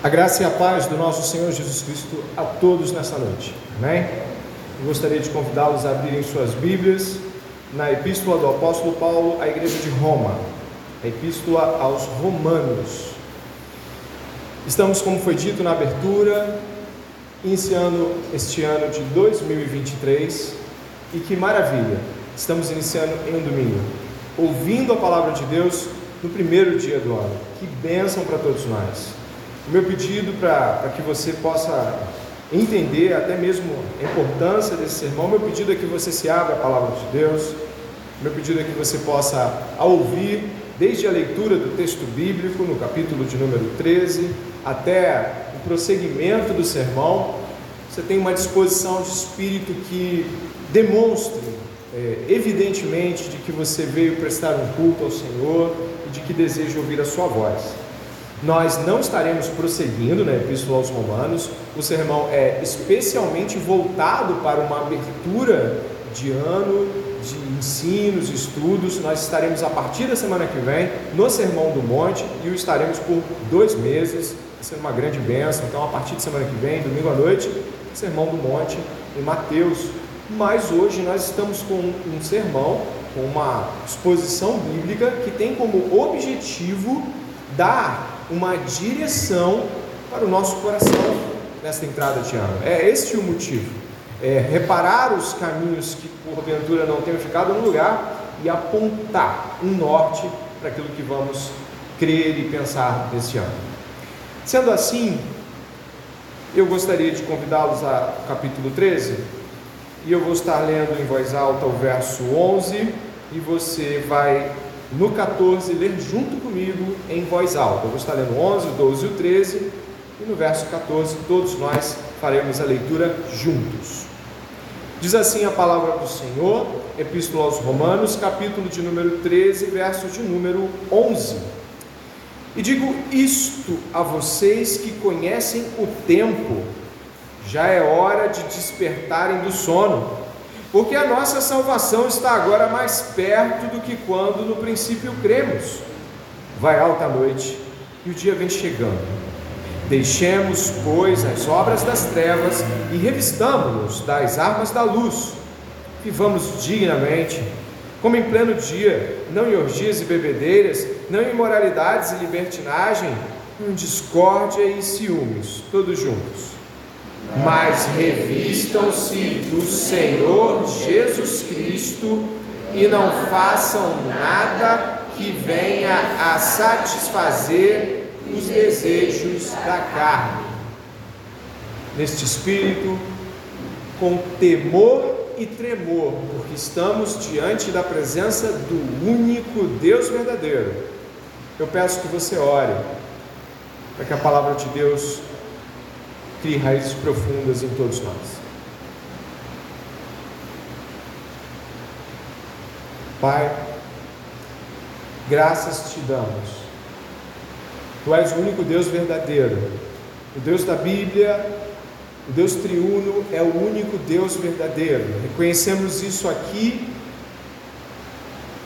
A graça e a paz do nosso Senhor Jesus Cristo a todos nessa noite. Amém? Eu gostaria de convidá-los a abrirem suas Bíblias na Epístola do Apóstolo Paulo à Igreja de Roma, a Epístola aos Romanos. Estamos, como foi dito na abertura, iniciando este ano de 2023 e que maravilha! Estamos iniciando em um domingo, ouvindo a palavra de Deus no primeiro dia do ano. Que bênção para todos nós! O meu pedido para que você possa entender até mesmo a importância desse sermão, meu pedido é que você se abra a palavra de Deus, meu pedido é que você possa, ouvir, desde a leitura do texto bíblico, no capítulo de número 13, até o prosseguimento do sermão, você tenha uma disposição de espírito que demonstre é, evidentemente de que você veio prestar um culto ao Senhor e de que deseja ouvir a sua voz. Nós não estaremos prosseguindo na Epístola aos Romanos, o sermão é especialmente voltado para uma abertura de ano de ensinos, estudos. Nós estaremos a partir da semana que vem no Sermão do Monte e o estaremos por dois meses, sendo uma grande bênção. Então, a partir de semana que vem, domingo à noite, Sermão do Monte em Mateus. Mas hoje nós estamos com um sermão, com uma exposição bíblica que tem como objetivo dar uma direção para o nosso coração nesta entrada de ano. É este o motivo. É reparar os caminhos que porventura não tenham ficado no lugar e apontar um norte para aquilo que vamos crer e pensar neste ano. Sendo assim, eu gostaria de convidá-los a capítulo 13 e eu vou estar lendo em voz alta o verso 11 e você vai no 14 ler junto comigo em voz alta. Eu vou estar lendo 11, 12 e o 13 e no verso 14 todos nós faremos a leitura juntos. Diz assim a palavra do Senhor, Epístola aos Romanos, capítulo de número 13, verso de número 11. E digo isto a vocês que conhecem o tempo, já é hora de despertarem do sono porque a nossa salvação está agora mais perto do que quando no princípio cremos. Vai alta noite e o dia vem chegando. Deixemos, pois, as obras das trevas e revistamos-nos das armas da luz. Vivamos dignamente, como em pleno dia, não em orgias e bebedeiras, não em imoralidades e libertinagem, em discórdia e ciúmes, todos juntos mas revistam-se do Senhor Jesus Cristo e não façam nada que venha a satisfazer os desejos da carne. Neste espírito, com temor e tremor, porque estamos diante da presença do único Deus verdadeiro. Eu peço que você ore para que a palavra de Deus crie raízes profundas em todos nós. Pai, graças te damos. Tu és o único Deus verdadeiro. O Deus da Bíblia, o Deus triuno é o único Deus verdadeiro. Reconhecemos isso aqui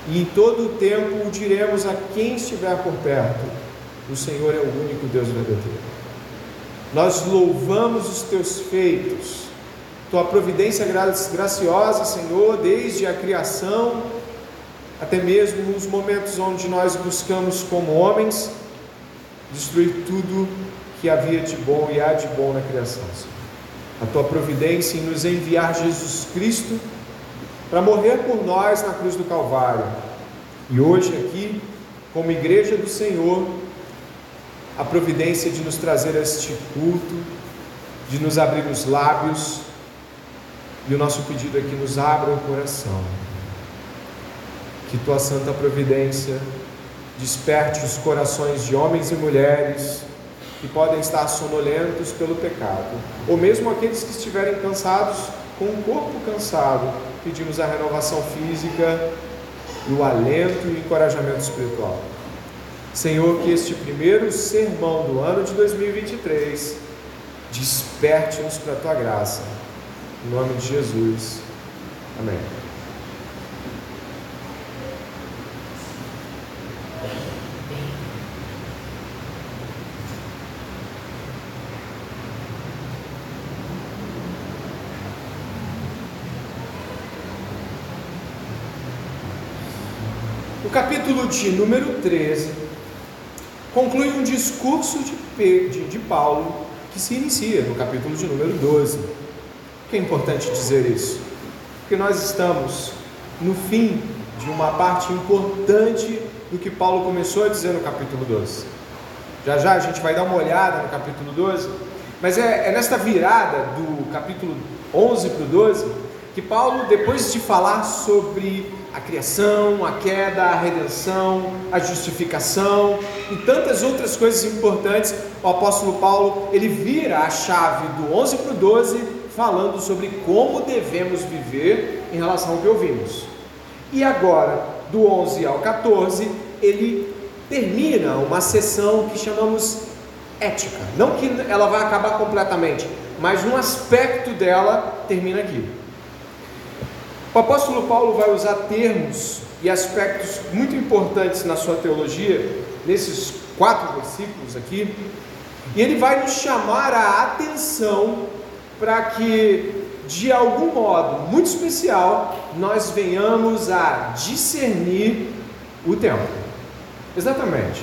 e em todo o tempo o diremos a quem estiver por perto: o Senhor é o único Deus verdadeiro. Nós louvamos os teus feitos, tua providência graciosa, Senhor, desde a criação até mesmo nos momentos onde nós buscamos, como homens, destruir tudo que havia de bom e há de bom na criação. Senhor. A tua providência em nos enviar Jesus Cristo para morrer por nós na cruz do Calvário. E hoje aqui, como igreja do Senhor, a providência de nos trazer este culto, de nos abrir os lábios, e o nosso pedido é que nos abra o coração. Que tua santa providência desperte os corações de homens e mulheres que podem estar sonolentos pelo pecado, ou mesmo aqueles que estiverem cansados, com o corpo cansado, pedimos a renovação física e o alento e o encorajamento espiritual. Senhor, que este primeiro sermão do ano de 2023 desperte-nos para a tua graça. Em nome de Jesus. Amém. O capítulo de número 13 conclui um discurso de, de, de Paulo que se inicia no capítulo de número 12. que é importante dizer isso? Porque nós estamos no fim de uma parte importante do que Paulo começou a dizer no capítulo 12. Já já a gente vai dar uma olhada no capítulo 12, mas é, é nesta virada do capítulo 11 para o 12 que Paulo, depois de falar sobre a criação, a queda, a redenção, a justificação e tantas outras coisas importantes, o apóstolo Paulo ele vira a chave do 11 para o 12, falando sobre como devemos viver em relação ao que ouvimos. E agora, do 11 ao 14, ele termina uma sessão que chamamos ética. Não que ela vai acabar completamente, mas um aspecto dela termina aqui. O apóstolo Paulo vai usar termos e aspectos muito importantes na sua teologia, nesses quatro versículos aqui, e ele vai nos chamar a atenção para que, de algum modo muito especial, nós venhamos a discernir o tempo. Exatamente.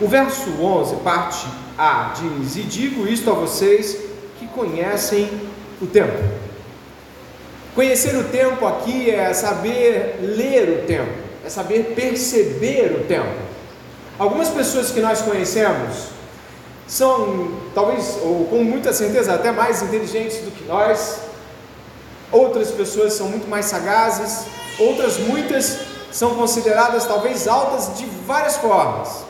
O verso 11, parte A, diz: E digo isto a vocês que conhecem o tempo. Conhecer o tempo aqui é saber ler o tempo, é saber perceber o tempo. Algumas pessoas que nós conhecemos são, talvez, ou com muita certeza, até mais inteligentes do que nós. Outras pessoas são muito mais sagazes, outras muitas são consideradas talvez altas de várias formas.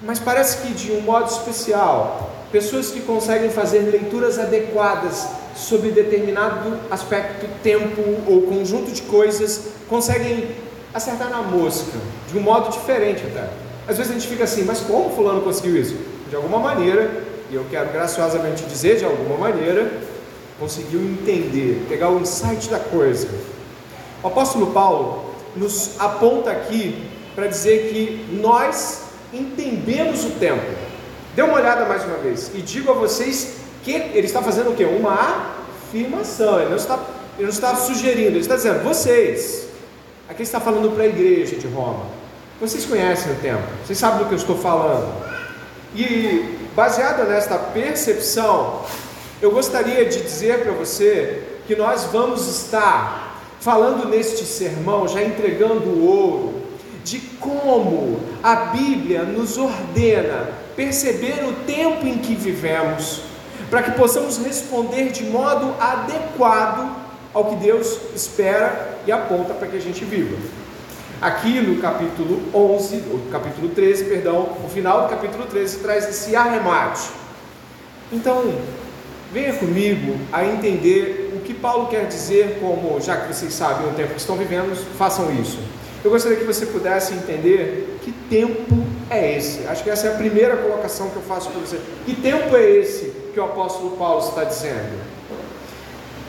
Mas parece que de um modo especial, pessoas que conseguem fazer leituras adequadas sobre determinado aspecto, tempo ou conjunto de coisas, conseguem acertar na mosca, de um modo diferente até. Às vezes a gente fica assim, mas como fulano conseguiu isso? De alguma maneira, e eu quero graciosamente dizer de alguma maneira, conseguiu entender, pegar o insight da coisa. O apóstolo Paulo nos aponta aqui para dizer que nós entendemos o tempo. Dê uma olhada mais uma vez e digo a vocês que ele está fazendo o que? Uma afirmação. Ele não está, ele não está sugerindo, ele está dizendo: vocês. Aqui está falando para a igreja de Roma. Vocês conhecem o tempo, vocês sabem do que eu estou falando. E baseado nesta percepção, eu gostaria de dizer para você que nós vamos estar falando neste sermão, já entregando o ouro, de como a Bíblia nos ordena perceber o tempo em que vivemos, para que possamos responder de modo adequado ao que Deus espera e aponta para que a gente viva. Aqui no capítulo 11, ou capítulo 13, perdão, o final do capítulo 13 traz esse arremate. Então, venha comigo a entender o que Paulo quer dizer como, já que vocês sabem o tempo que estão vivendo, façam isso. Eu gostaria que você pudesse entender que tempo é esse. Acho que essa é a primeira colocação que eu faço para você. Que tempo é esse que o apóstolo Paulo está dizendo?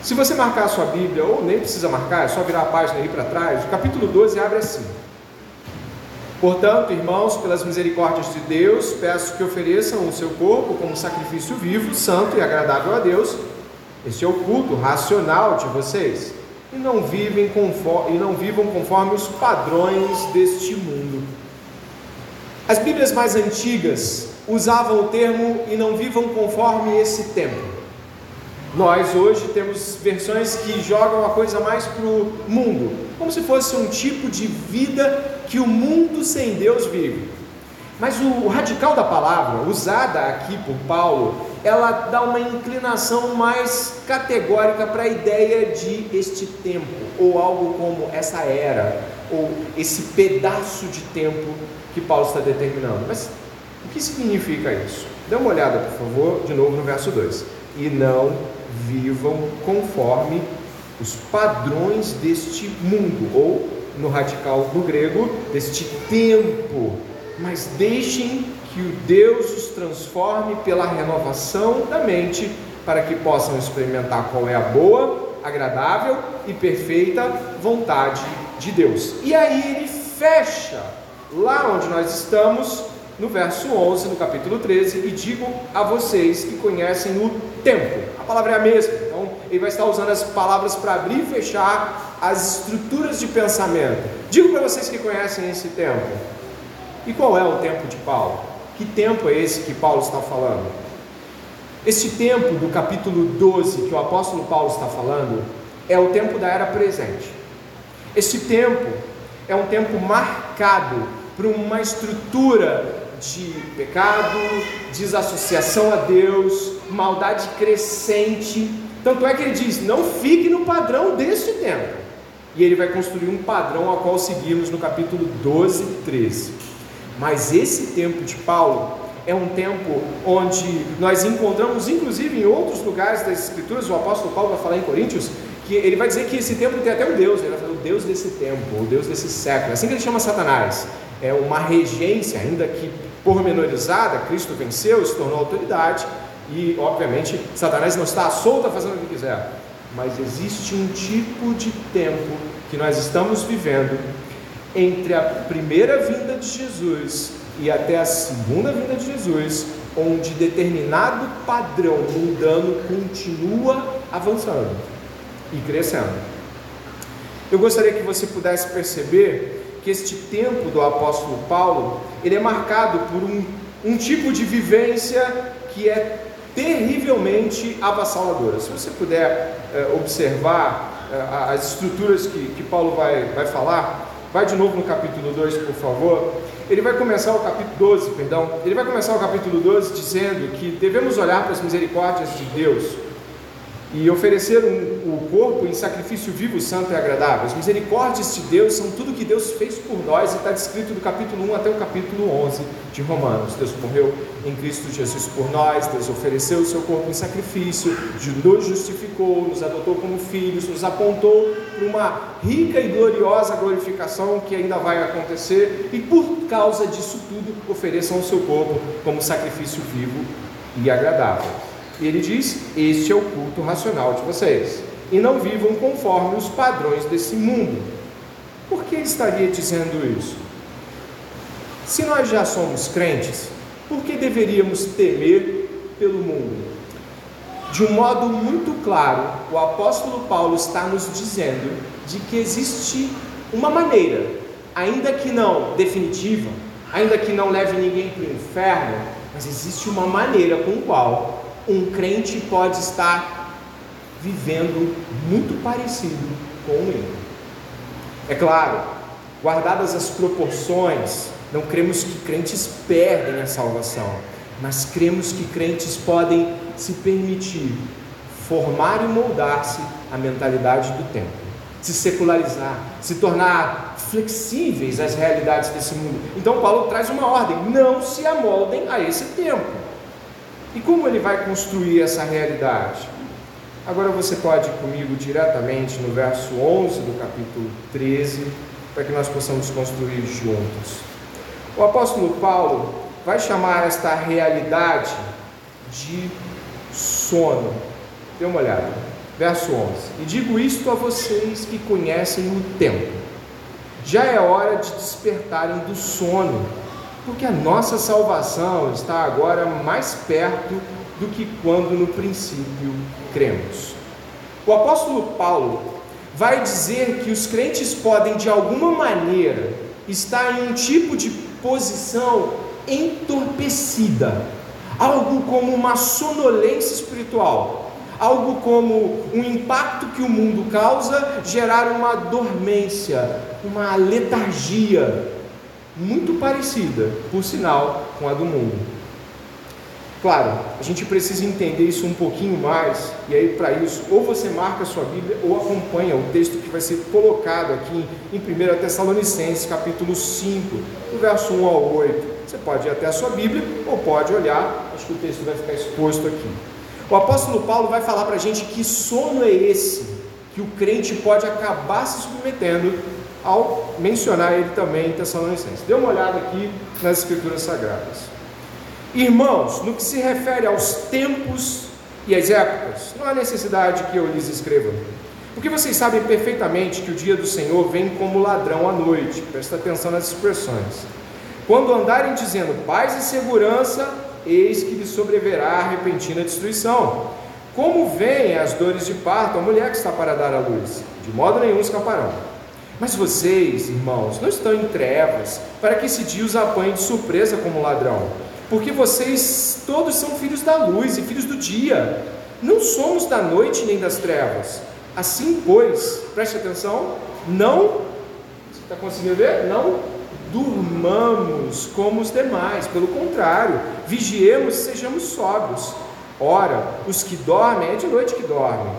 Se você marcar a sua Bíblia, ou nem precisa marcar, é só virar a página aí para trás, o capítulo 12 abre assim. Portanto, irmãos, pelas misericórdias de Deus, peço que ofereçam o seu corpo como sacrifício vivo, santo e agradável a Deus. Este é o culto racional de vocês e não, vivem conforme, e não vivam conforme os padrões deste mundo. As Bíblias mais antigas usavam o termo e não vivam conforme esse tempo. Nós hoje temos versões que jogam a coisa mais para o mundo, como se fosse um tipo de vida que o mundo sem Deus vive. Mas o radical da palavra, usada aqui por Paulo, ela dá uma inclinação mais categórica para a ideia de este tempo, ou algo como essa era, ou esse pedaço de tempo que Paulo está determinando. Mas que significa isso? Dê uma olhada, por favor, de novo no verso 2. E não vivam conforme os padrões deste mundo, ou no radical no grego, deste tempo, mas deixem que o Deus os transforme pela renovação da mente, para que possam experimentar qual é a boa, agradável e perfeita vontade de Deus. E aí ele fecha lá onde nós estamos, no verso 11, no capítulo 13, e digo a vocês que conhecem o tempo. A palavra é a mesma, então ele vai estar usando as palavras para abrir e fechar as estruturas de pensamento. Digo para vocês que conhecem esse tempo. E qual é o tempo de Paulo? Que tempo é esse que Paulo está falando? Este tempo do capítulo 12 que o apóstolo Paulo está falando é o tempo da era presente. Este tempo é um tempo marcado por uma estrutura de pecado, desassociação a Deus, maldade crescente. Tanto é que ele diz: não fique no padrão deste tempo. E ele vai construir um padrão ao qual seguimos no capítulo 12 e 13. Mas esse tempo de Paulo é um tempo onde nós encontramos, inclusive em outros lugares das Escrituras, o apóstolo Paulo vai falar em Coríntios, que ele vai dizer que esse tempo tem até um Deus, ele vai falar o Deus desse tempo, o Deus desse século, é assim que ele chama Satanás. É uma regência, ainda que pormenorizada, Cristo venceu, se tornou autoridade, e obviamente Satanás não está solto fazendo o que quiser, mas existe um tipo de tempo que nós estamos vivendo entre a primeira vinda de Jesus e até a segunda vinda de Jesus, onde determinado padrão mundano continua avançando e crescendo. Eu gostaria que você pudesse perceber que este tempo do apóstolo Paulo, ele é marcado por um, um tipo de vivência que é terrivelmente avassaladora. Se você puder é, observar é, as estruturas que, que Paulo vai, vai falar, vai de novo no capítulo 2, por favor. Ele vai começar o capítulo 12, perdão. Ele vai começar o capítulo 12 dizendo que devemos olhar para as misericórdias de Deus e oferecer um, o corpo em sacrifício vivo, santo e agradável. As misericórdias de Deus são tudo que Deus fez por nós e está descrito do capítulo 1 até o capítulo 11 de Romanos. Deus morreu em Cristo Jesus por nós, Deus ofereceu o seu corpo em sacrifício, nos justificou, nos adotou como filhos, nos apontou para uma rica e gloriosa glorificação que ainda vai acontecer e por causa disso tudo ofereçam o seu corpo como sacrifício vivo e agradável. E ele diz: Este é o culto racional de vocês. E não vivam conforme os padrões desse mundo. Por que ele estaria dizendo isso? Se nós já somos crentes, por que deveríamos temer pelo mundo? De um modo muito claro, o apóstolo Paulo está nos dizendo de que existe uma maneira, ainda que não definitiva, ainda que não leve ninguém para o inferno, mas existe uma maneira com qual um crente pode estar vivendo muito parecido com ele. É claro, guardadas as proporções, não cremos que crentes perdem a salvação, mas cremos que crentes podem se permitir formar e moldar-se à mentalidade do tempo, se secularizar, se tornar flexíveis às realidades desse mundo. Então Paulo traz uma ordem: não se amoldem a esse tempo. E como ele vai construir essa realidade? Agora você pode ir comigo diretamente no verso 11 do capítulo 13, para que nós possamos construir juntos. O apóstolo Paulo vai chamar esta realidade de sono. Dê uma olhada. Verso 11: E digo isto a vocês que conhecem o tempo. Já é hora de despertarem do sono porque a nossa salvação está agora mais perto do que quando no princípio cremos. O apóstolo Paulo vai dizer que os crentes podem, de alguma maneira, estar em um tipo de posição entorpecida, algo como uma sonolência espiritual, algo como um impacto que o mundo causa gerar uma dormência, uma letargia, muito parecida, por sinal, com a do mundo. Claro, a gente precisa entender isso um pouquinho mais, e aí para isso, ou você marca a sua Bíblia, ou acompanha o texto que vai ser colocado aqui em 1 Tessalonicenses, capítulo 5, do verso 1 ao 8. Você pode ir até a sua Bíblia, ou pode olhar, acho que o texto vai ficar exposto aqui. O apóstolo Paulo vai falar para a gente que sono é esse que o crente pode acabar se submetendo ao mencionar ele também em Tessalonicenses. Dê uma olhada aqui nas Escrituras Sagradas. Irmãos, no que se refere aos tempos e às épocas, não há necessidade que eu lhes escreva, porque vocês sabem perfeitamente que o dia do Senhor vem como ladrão à noite. Presta atenção nas expressões. Quando andarem dizendo paz e segurança, eis que lhes sobreverá a repentina destruição Como vêm as dores de parto a mulher que está para dar à luz? De modo nenhum escaparão. Mas vocês, irmãos, não estão em trevas, para que esse dia os apanhe de surpresa como ladrão. Porque vocês todos são filhos da luz e filhos do dia. Não somos da noite nem das trevas. Assim, pois, preste atenção, não, você está conseguindo ver? Não durmamos como os demais, pelo contrário, vigiemos e sejamos sóbrios. Ora, os que dormem é de noite que dormem,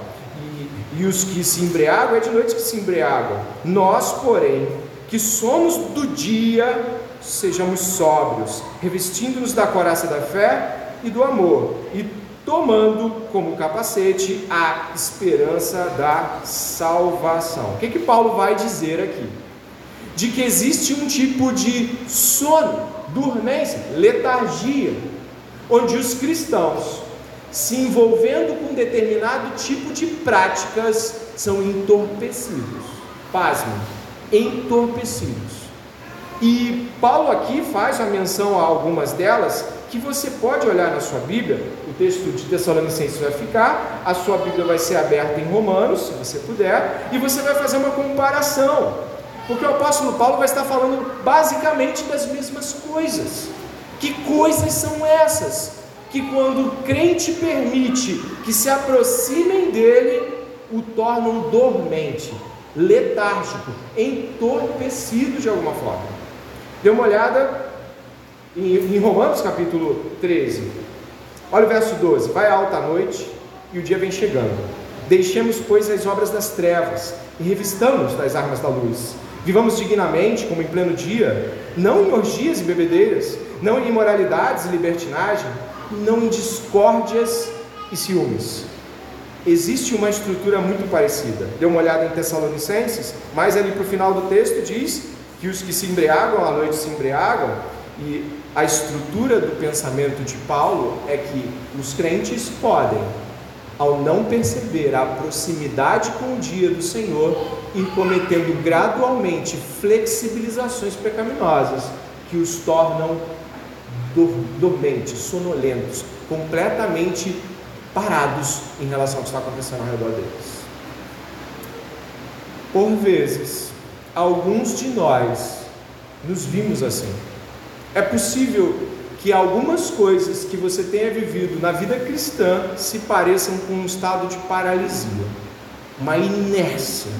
e, os que se embriagam é de noite que se embriagam. Nós, porém, que somos do dia, sejamos sóbrios, revestindo-nos da coraça da fé e do amor, e tomando como capacete a esperança da salvação. O que, que Paulo vai dizer aqui? De que existe um tipo de sono, dormência, letargia, onde os cristãos se envolvendo com determinado tipo de práticas, são entorpecidos. Pasme, entorpecidos. E Paulo aqui faz uma menção a algumas delas que você pode olhar na sua Bíblia, o texto de Tessalonicenses vai ficar, a sua Bíblia vai ser aberta em Romanos, se você puder, e você vai fazer uma comparação, porque o apóstolo Paulo vai estar falando basicamente das mesmas coisas. Que coisas são essas? Que quando o crente permite que se aproximem dele, o tornam dormente, letárgico, entorpecido de alguma forma. Dê uma olhada em, em Romanos capítulo 13. Olha o verso 12: Vai alta a noite e o dia vem chegando. Deixemos, pois, as obras das trevas e revistamos das armas da luz. Vivamos dignamente, como em pleno dia, não em orgias e bebedeiras, não em imoralidades e libertinagem, não em discórdias e ciúmes. Existe uma estrutura muito parecida. Dê uma olhada em Tessalonicenses, mas ali para o final do texto diz que os que se embriagam à noite se embriagam, e a estrutura do pensamento de Paulo é que os crentes podem, ao não perceber a proximidade com o dia do Senhor, ir cometendo gradualmente flexibilizações pecaminosas que os tornam dormentes, sonolentos, completamente parados em relação ao que está acontecendo ao redor deles. Por vezes, alguns de nós nos vimos assim. É possível que algumas coisas que você tenha vivido na vida cristã se pareçam com um estado de paralisia, uma inércia.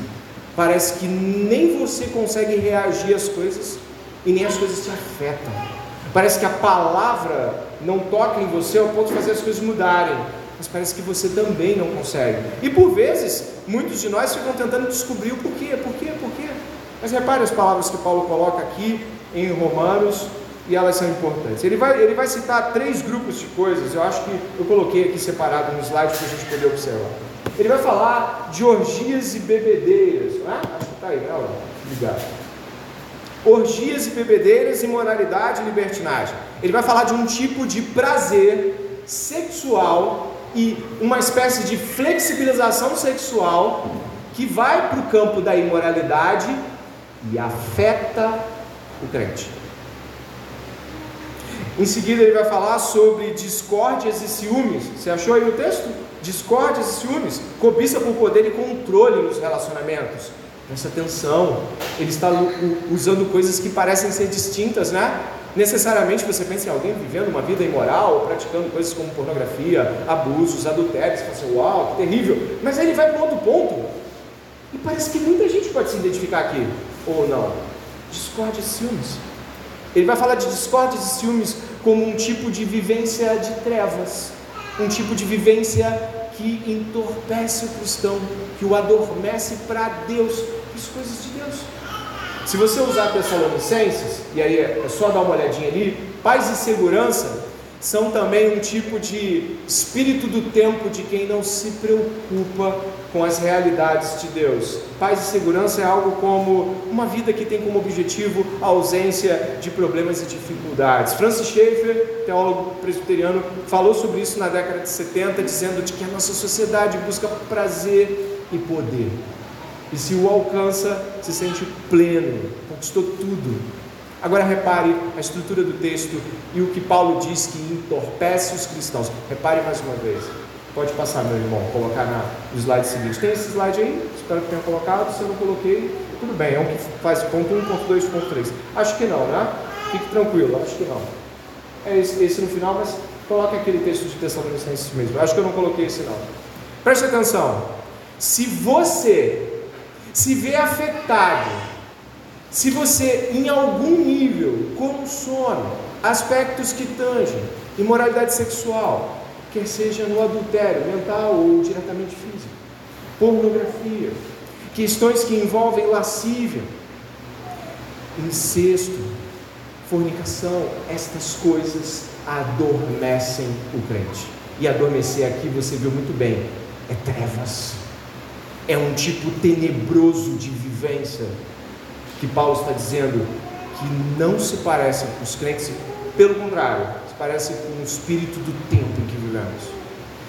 Parece que nem você consegue reagir às coisas e nem as coisas te afetam. Parece que a palavra não toca em você ao ponto de fazer as coisas mudarem. Mas parece que você também não consegue. E por vezes, muitos de nós ficam tentando descobrir o porquê, porquê, porquê. Mas repare as palavras que Paulo coloca aqui em Romanos, e elas são importantes. Ele vai, ele vai citar três grupos de coisas, eu acho que eu coloquei aqui separado no slide para a gente poder observar. Ele vai falar de orgias e bebedeiras, não é? Acho que está aí, né? Obrigado orgias e bebedeiras, imoralidade e libertinagem. Ele vai falar de um tipo de prazer sexual e uma espécie de flexibilização sexual que vai para o campo da imoralidade e afeta o crente. Em seguida, ele vai falar sobre discórdias e ciúmes. Você achou aí no texto? Discórdias e ciúmes, cobiça por poder e controle nos relacionamentos Presta atenção, ele está usando coisas que parecem ser distintas, né? Necessariamente você pensa em alguém vivendo uma vida imoral, praticando coisas como pornografia, abusos, adultérios, você fala uau, que terrível. Mas aí ele vai para outro ponto. E parece que muita gente pode se identificar aqui, ou não. Discórdia e ciúmes. Ele vai falar de discórdia e ciúmes como um tipo de vivência de trevas, um tipo de vivência que entorpece o cristão, que o adormece para Deus, as coisas de Deus. Se você usar Tessalonicenses, e aí é só dar uma olhadinha ali, paz e segurança são também um tipo de espírito do tempo de quem não se preocupa com as realidades de Deus. Paz e segurança é algo como uma vida que tem como objetivo a ausência de problemas e dificuldades. Francis Schaeffer, teólogo presbiteriano, falou sobre isso na década de 70, dizendo de que a nossa sociedade busca prazer e poder. E se o alcança, se sente pleno, conquistou tudo. Agora repare a estrutura do texto e o que Paulo diz que entorpece os cristãos. Repare mais uma vez. Pode passar, meu irmão, colocar na, no slide seguinte. Tem esse slide aí? Espero que tenha colocado. Se eu não coloquei, tudo bem. É um que faz ponto 1, ponto 2, ponto 3. Acho que não, né? Fique tranquilo, acho que não. É esse, esse no final, mas coloque aquele texto de Tessalonicenses mesmo. Acho que eu não coloquei esse não. Preste atenção. Se você se vê afetado, se você em algum nível consome aspectos que tangem imoralidade sexual, quer seja no adultério mental ou diretamente físico, pornografia, questões que envolvem lascívia, incesto, fornicação, estas coisas adormecem o crente. E adormecer aqui você viu muito bem, é trevas. É um tipo tenebroso de vivência que Paulo está dizendo que não se parece com os crentes, pelo contrário, se parece com o espírito do tempo em que vivemos.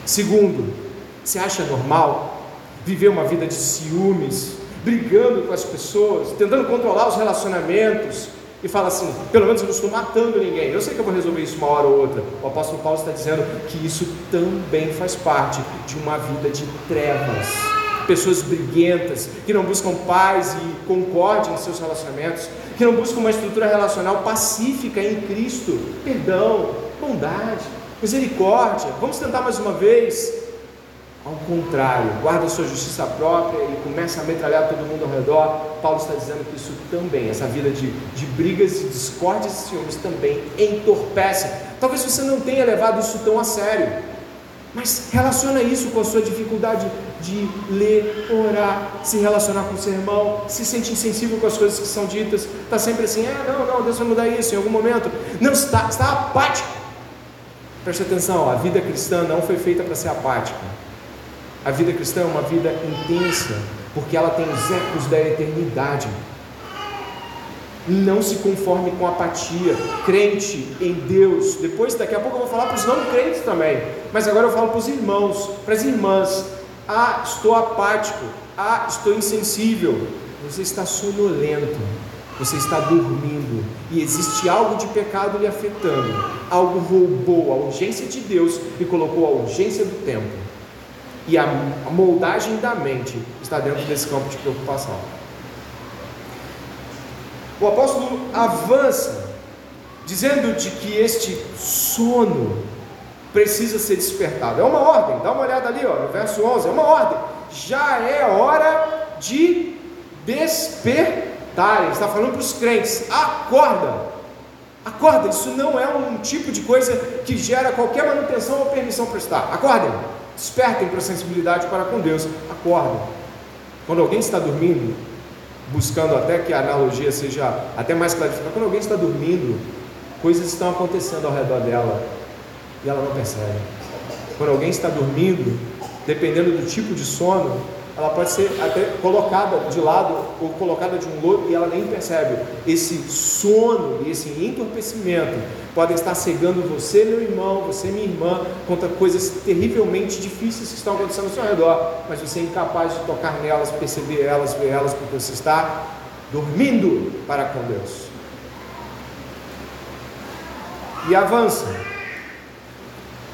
Segundo, você acha normal viver uma vida de ciúmes, brigando com as pessoas, tentando controlar os relacionamentos, e fala assim: pelo menos eu não estou matando ninguém. Eu sei que eu vou resolver isso uma hora ou outra. O apóstolo Paulo está dizendo que isso também faz parte de uma vida de trevas. Pessoas briguentas, que não buscam paz e concórdia em seus relacionamentos, que não buscam uma estrutura relacional pacífica em Cristo, perdão, bondade, misericórdia. Vamos tentar mais uma vez. Ao contrário, guarda sua justiça própria e começa a metralhar todo mundo ao redor. Paulo está dizendo que isso também, essa vida de, de brigas, de discórdias e ciúmes também entorpece. Talvez você não tenha levado isso tão a sério, mas relaciona isso com a sua dificuldade de ler, orar, se relacionar com o seu irmão, se sente insensível com as coisas que são ditas, está sempre assim, é, não, não, Deus vai mudar isso em algum momento. Não está, está apático. Preste atenção, a vida cristã não foi feita para ser apática. A vida cristã é uma vida intensa, porque ela tem os ecos da eternidade. Não se conforme com apatia, crente em Deus. Depois, daqui a pouco, eu vou falar para os não crentes também, mas agora eu falo para os irmãos, para as irmãs. Ah, estou apático. Ah, estou insensível. Você está sonolento. Você está dormindo e existe algo de pecado lhe afetando. Algo roubou a urgência de Deus e colocou a urgência do tempo. E a moldagem da mente está dentro desse campo de preocupação. O apóstolo avança, dizendo de que este sono precisa ser despertado. É uma ordem, dá uma olhada ali, ó, no verso 11, é uma ordem. Já é hora de despertar. Ele está falando para os crentes: acorda, acorda. Isso não é um tipo de coisa que gera qualquer manutenção ou permissão para estar. Acordem. Despertem para a sensibilidade para com Deus. Acordem. Quando alguém está dormindo, buscando até que a analogia seja até mais clarificada, quando alguém está dormindo, coisas estão acontecendo ao redor dela e ela não percebe. Quando alguém está dormindo, dependendo do tipo de sono, ela pode ser até colocada de lado ou colocada de um lado e ela nem percebe. Esse sono e esse entorpecimento podem estar cegando você, meu irmão, você, minha irmã, contra coisas terrivelmente difíceis que estão acontecendo ao seu redor, mas você é incapaz de tocar nelas, perceber elas, ver elas, porque você está dormindo para com Deus. E avança.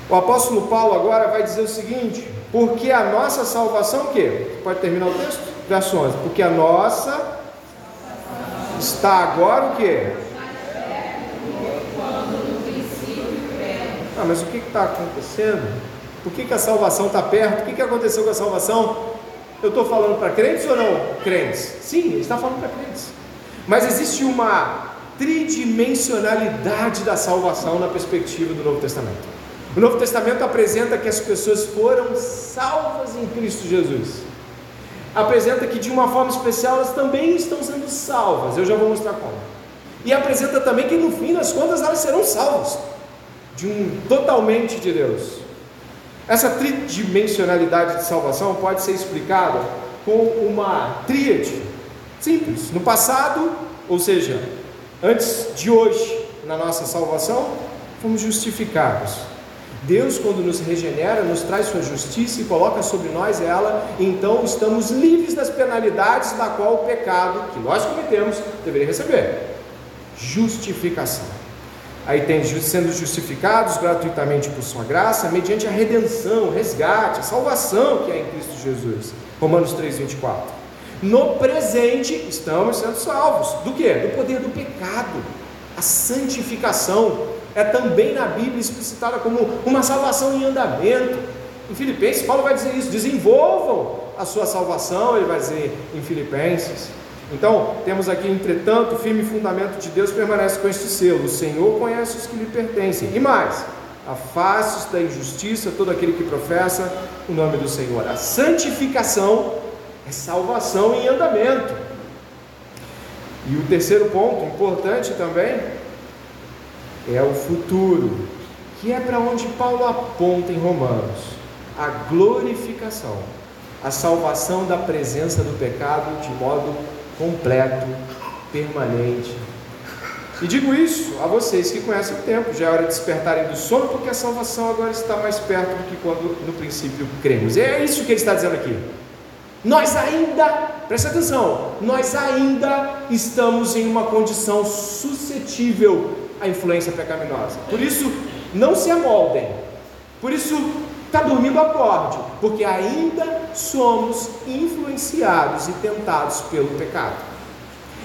O apóstolo Paulo agora vai dizer o seguinte: porque a nossa salvação, o quê? Pode terminar o texto? Verso 11. Porque a nossa está agora o quê? Ah, mas o que está acontecendo? Por que, que a salvação está perto? O que, que aconteceu com a salvação? Eu estou falando para crentes ou não crentes? Sim, ele está falando para crentes. Mas existe uma tridimensionalidade da salvação na perspectiva do Novo Testamento. O Novo Testamento apresenta que as pessoas foram salvas em Cristo Jesus. Apresenta que de uma forma especial elas também estão sendo salvas. Eu já vou mostrar como. E apresenta também que no fim das contas elas serão salvas de um totalmente de Deus. Essa tridimensionalidade de salvação pode ser explicada com uma tríade simples. No passado, ou seja, antes de hoje, na nossa salvação, fomos justificados. Deus, quando nos regenera, nos traz sua justiça e coloca sobre nós ela, então estamos livres das penalidades da qual o pecado que nós cometemos deveria receber. Justificação. Aí tem sendo justificados gratuitamente por sua graça, mediante a redenção, resgate, a salvação que é em Cristo Jesus. Romanos 3:24. No presente estamos sendo salvos. Do que? Do poder do pecado. A santificação é também na Bíblia explicitada como uma salvação em andamento. Em Filipenses, Paulo vai dizer isso: desenvolvam a sua salvação, ele vai dizer em Filipenses. Então, temos aqui, entretanto, o firme fundamento de Deus permanece com este selo: o Senhor conhece os que lhe pertencem. E mais, afaste da injustiça todo aquele que professa o nome do Senhor. A santificação é salvação em andamento. E o terceiro ponto, importante também, é o futuro, que é para onde Paulo aponta em Romanos a glorificação, a salvação da presença do pecado de modo completo, permanente. E digo isso a vocês que conhecem o tempo, já é hora de despertarem do sono, porque a salvação agora está mais perto do que quando no princípio cremos. É isso que ele está dizendo aqui. Nós ainda, presta atenção, nós ainda estamos em uma condição suscetível à influência pecaminosa. Por isso, não se amoldem. Por isso, está dormindo acorde, porque ainda somos influenciados e tentados pelo pecado.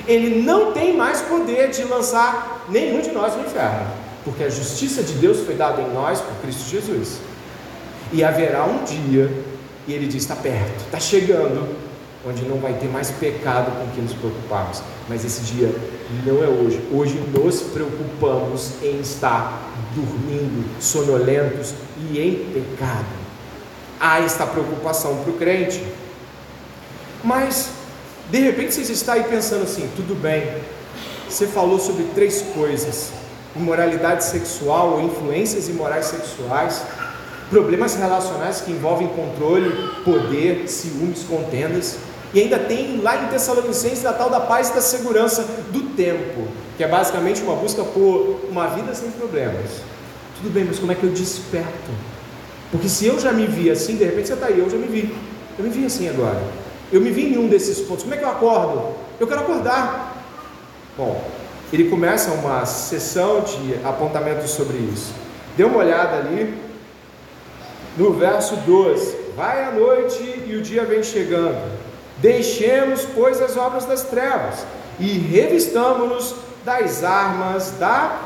Ele não tem mais poder de lançar nenhum de nós no inferno, porque a justiça de Deus foi dada em nós por Cristo Jesus. E haverá um dia, e ele diz: está perto, está chegando, onde não vai ter mais pecado com que nos preocuparmos. Mas esse dia não é hoje. Hoje nos preocupamos em estar dormindo, sonolentos e em pecado. Há esta preocupação para o crente. Mas, de repente, você está aí pensando assim: tudo bem, você falou sobre três coisas: imoralidade sexual influências imorais sexuais, problemas relacionais que envolvem controle, poder, ciúmes, contendas. E ainda tem lá em Tessalonicenses a tal da paz e da segurança do tempo, que é basicamente uma busca por uma vida sem problemas. Tudo bem, mas como é que eu desperto? Porque se eu já me vi assim, de repente você está aí, eu já me vi. Eu me vi assim agora. Eu me vi em um desses pontos. Como é que eu acordo? Eu quero acordar. Bom, ele começa uma sessão de apontamentos sobre isso. Dê uma olhada ali no verso 12. Vai a noite e o dia vem chegando. Deixemos, pois, as obras das trevas e revistamos-nos das armas da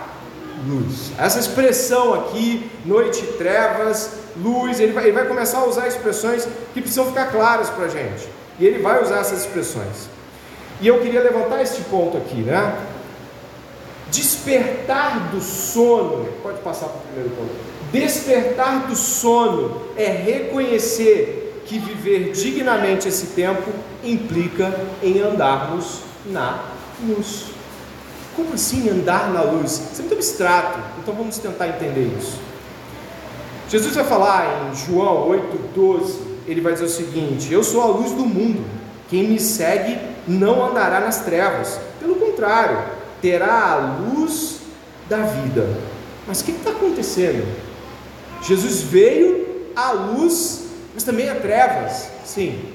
luz. Essa expressão aqui, noite, trevas, luz, ele vai, ele vai começar a usar expressões que precisam ficar claras para a gente. E ele vai usar essas expressões. E eu queria levantar este ponto aqui, né? Despertar do sono, pode passar para o primeiro ponto. Despertar do sono é reconhecer que viver dignamente esse tempo implica em andarmos na luz. Como assim andar na luz? Isso é muito abstrato, então vamos tentar entender isso. Jesus vai falar em João 8,12, ele vai dizer o seguinte: Eu sou a luz do mundo, quem me segue não andará nas trevas, pelo contrário, terá a luz da vida. Mas o que está acontecendo? Jesus veio à luz mas também há trevas, sim.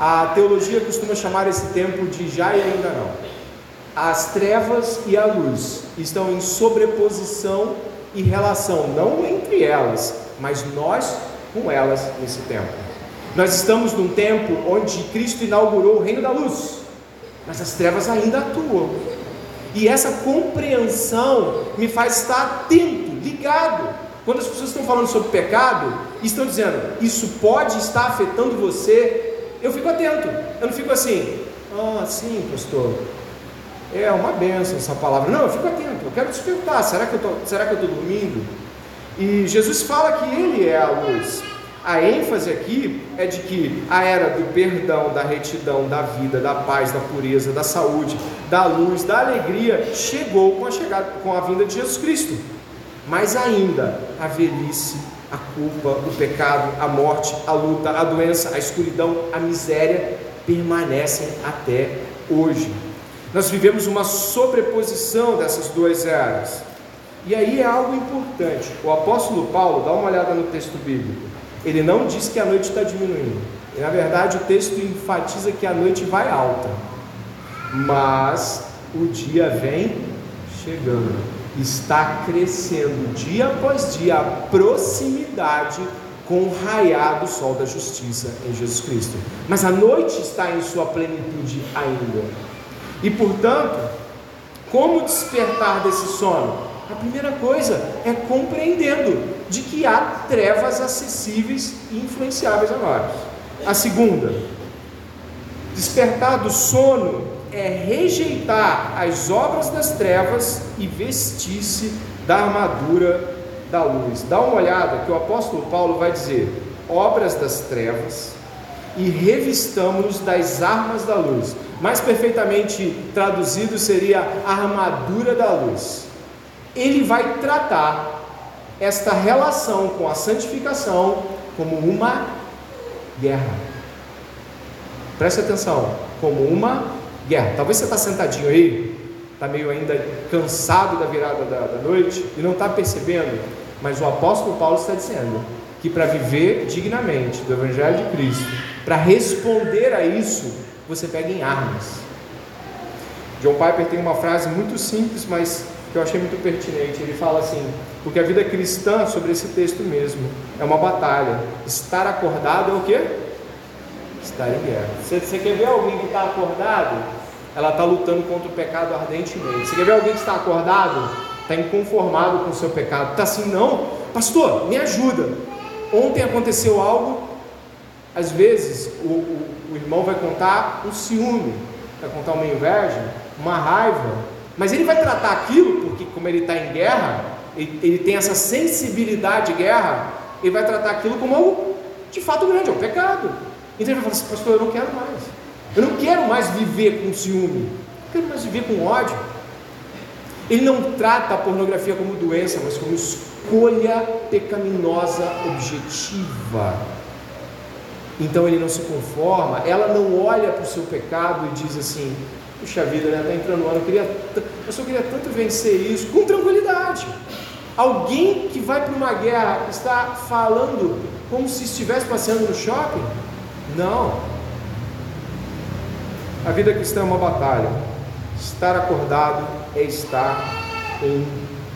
A teologia costuma chamar esse tempo de já e ainda não. As trevas e a luz estão em sobreposição e relação, não entre elas, mas nós com elas nesse tempo. Nós estamos num tempo onde Cristo inaugurou o reino da luz, mas as trevas ainda atuam. E essa compreensão me faz estar atento, ligado quando as pessoas estão falando sobre pecado estão dizendo, isso pode estar afetando você, eu fico atento. Eu não fico assim, ah, sim, pastor. É uma benção essa palavra. Não, eu fico atento, eu quero despertar. Será que eu tô, será que eu estou dormindo? E Jesus fala que Ele é a luz. A ênfase aqui é de que a era do perdão, da retidão, da vida, da paz, da pureza, da saúde, da luz, da alegria chegou com a chegada, com a vinda de Jesus Cristo. Mas ainda a velhice, a culpa, o pecado, a morte, a luta, a doença, a escuridão, a miséria permanecem até hoje. Nós vivemos uma sobreposição dessas duas eras. E aí é algo importante. O apóstolo Paulo, dá uma olhada no texto bíblico. Ele não diz que a noite está diminuindo. E, na verdade, o texto enfatiza que a noite vai alta. Mas o dia vem chegando. Está crescendo dia após dia a proximidade com o raiar do sol da justiça em Jesus Cristo. Mas a noite está em sua plenitude ainda. E portanto, como despertar desse sono? A primeira coisa é compreendendo de que há trevas acessíveis e influenciáveis a nós. A segunda, despertar do sono é rejeitar as obras das trevas e vestir-se da armadura da luz. Dá uma olhada que o apóstolo Paulo vai dizer: obras das trevas e revistamos das armas da luz. Mais perfeitamente traduzido seria armadura da luz. Ele vai tratar esta relação com a santificação como uma guerra. Preste atenção, como uma guerra. Talvez você está sentadinho aí, está meio ainda cansado da virada da, da noite e não está percebendo, mas o apóstolo Paulo está dizendo que para viver dignamente do Evangelho de Cristo, para responder a isso, você pega em armas. John Piper tem uma frase muito simples, mas que eu achei muito pertinente. Ele fala assim: porque a vida cristã, sobre esse texto mesmo, é uma batalha. Estar acordado é o quê? Estar em guerra. Você, você quer ver alguém que está acordado? Ela está lutando contra o pecado ardentemente. Você quer ver alguém que está acordado? Está inconformado com o seu pecado. Está assim, não, pastor, me ajuda. Ontem aconteceu algo. Às vezes o, o, o irmão vai contar um ciúme, vai contar uma inveja, uma raiva, mas ele vai tratar aquilo, porque como ele está em guerra, ele, ele, tem essa sensibilidade de guerra, ele vai tratar aquilo como algo de fato grande, é um pecado. Então ele vai falar assim, pastor, eu não quero mais. Eu não quero mais viver com ciúme, quero mais viver com ódio. Ele não trata a pornografia como doença, mas como escolha pecaminosa objetiva. Então ele não se conforma, ela não olha para o seu pecado e diz assim: puxa vida, né? Está entrando ano, eu, queria, eu só queria tanto vencer isso, com tranquilidade. Alguém que vai para uma guerra está falando como se estivesse passeando no shopping? Não. A vida cristã é uma batalha. Estar acordado é estar em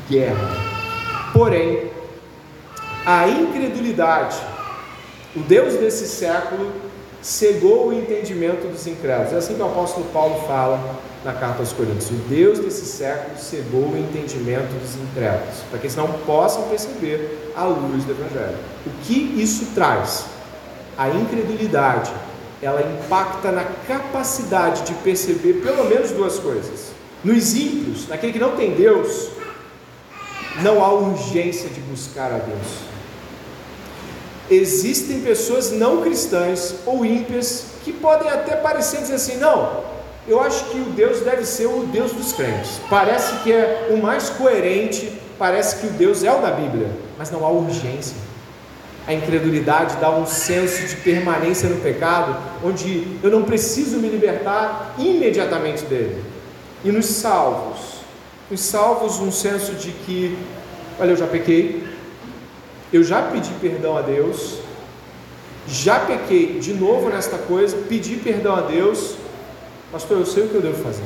guerra. Porém, a incredulidade, o Deus desse século, cegou o entendimento dos incrédulos. É assim que o apóstolo Paulo fala na carta aos Coríntios. O Deus desse século cegou o entendimento dos incrédulos, para que eles não possam perceber a luz do Evangelho. O que isso traz? A incredulidade, ela impacta na capacidade de perceber pelo menos duas coisas. Nos ímpios, naquele que não tem Deus, não há urgência de buscar a Deus existem pessoas não cristãs ou ímpias que podem até parecer dizer assim: não, eu acho que o Deus deve ser o Deus dos crentes. Parece que é o mais coerente, parece que o Deus é o da Bíblia, mas não há urgência. A incredulidade dá um senso de permanência no pecado, onde eu não preciso me libertar imediatamente dele. E nos salvos, nos salvos, um senso de que, olha, eu já pequei, eu já pedi perdão a Deus, já pequei de novo nesta coisa, pedi perdão a Deus, pastor, eu sei o que eu devo fazer.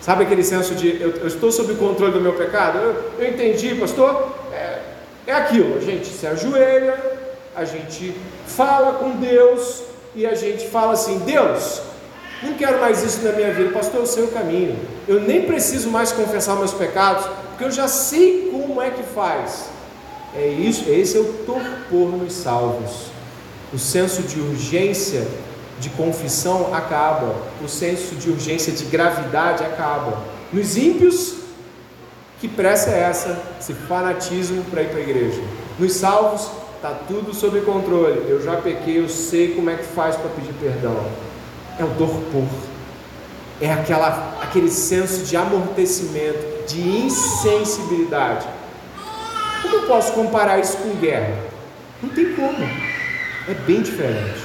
Sabe aquele senso de eu, eu estou sob o controle do meu pecado? Eu, eu entendi, pastor, é, é aquilo, a gente se ajoelha, a gente fala com Deus e a gente fala assim: Deus, não quero mais isso na minha vida, pastor, eu sei o caminho, eu nem preciso mais confessar meus pecados, porque eu já sei como é que faz. É isso, esse é o torpor nos salvos. O senso de urgência de confissão acaba, o senso de urgência de gravidade acaba. Nos ímpios, que pressa é essa? Esse fanatismo para ir para a igreja. Nos salvos, está tudo sob controle. Eu já pequei, eu sei como é que faz para pedir perdão. É o torpor. É aquela, aquele senso de amortecimento, de insensibilidade. Como eu posso comparar isso com guerra? Não tem como. É bem diferente.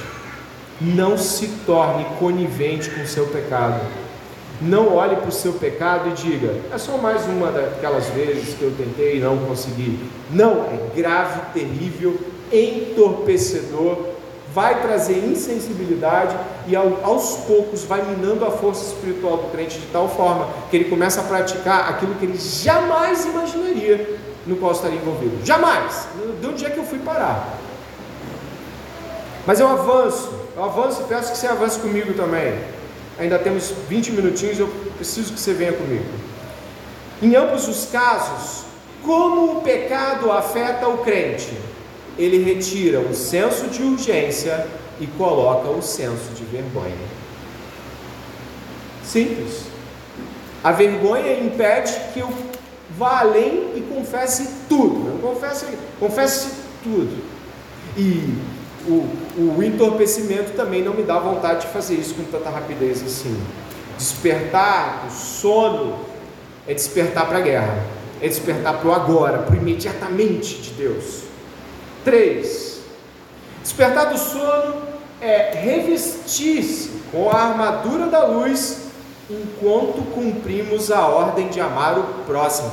Não se torne conivente com o seu pecado. Não olhe para o seu pecado e diga: é só mais uma daquelas vezes que eu tentei e não consegui. Não, é grave, terrível, entorpecedor, vai trazer insensibilidade e aos poucos vai minando a força espiritual do crente de tal forma que ele começa a praticar aquilo que ele jamais imaginaria no qual estaria envolvido. Jamais! De onde é que eu fui parar? Mas eu avanço, eu avanço e peço que você avance comigo também. Ainda temos 20 minutinhos, eu preciso que você venha comigo. Em ambos os casos, como o pecado afeta o crente? Ele retira o senso de urgência e coloca o senso de vergonha. Simples. A vergonha impede que eu vá além e confesse tudo. Confesse, confesse tudo. E o, o entorpecimento também não me dá vontade de fazer isso com tanta rapidez assim. Despertar o sono é despertar para a guerra, é despertar para o agora, para o imediatamente de Deus. 3. Despertar do sono é revestir-se com a armadura da luz enquanto cumprimos a ordem de amar o próximo.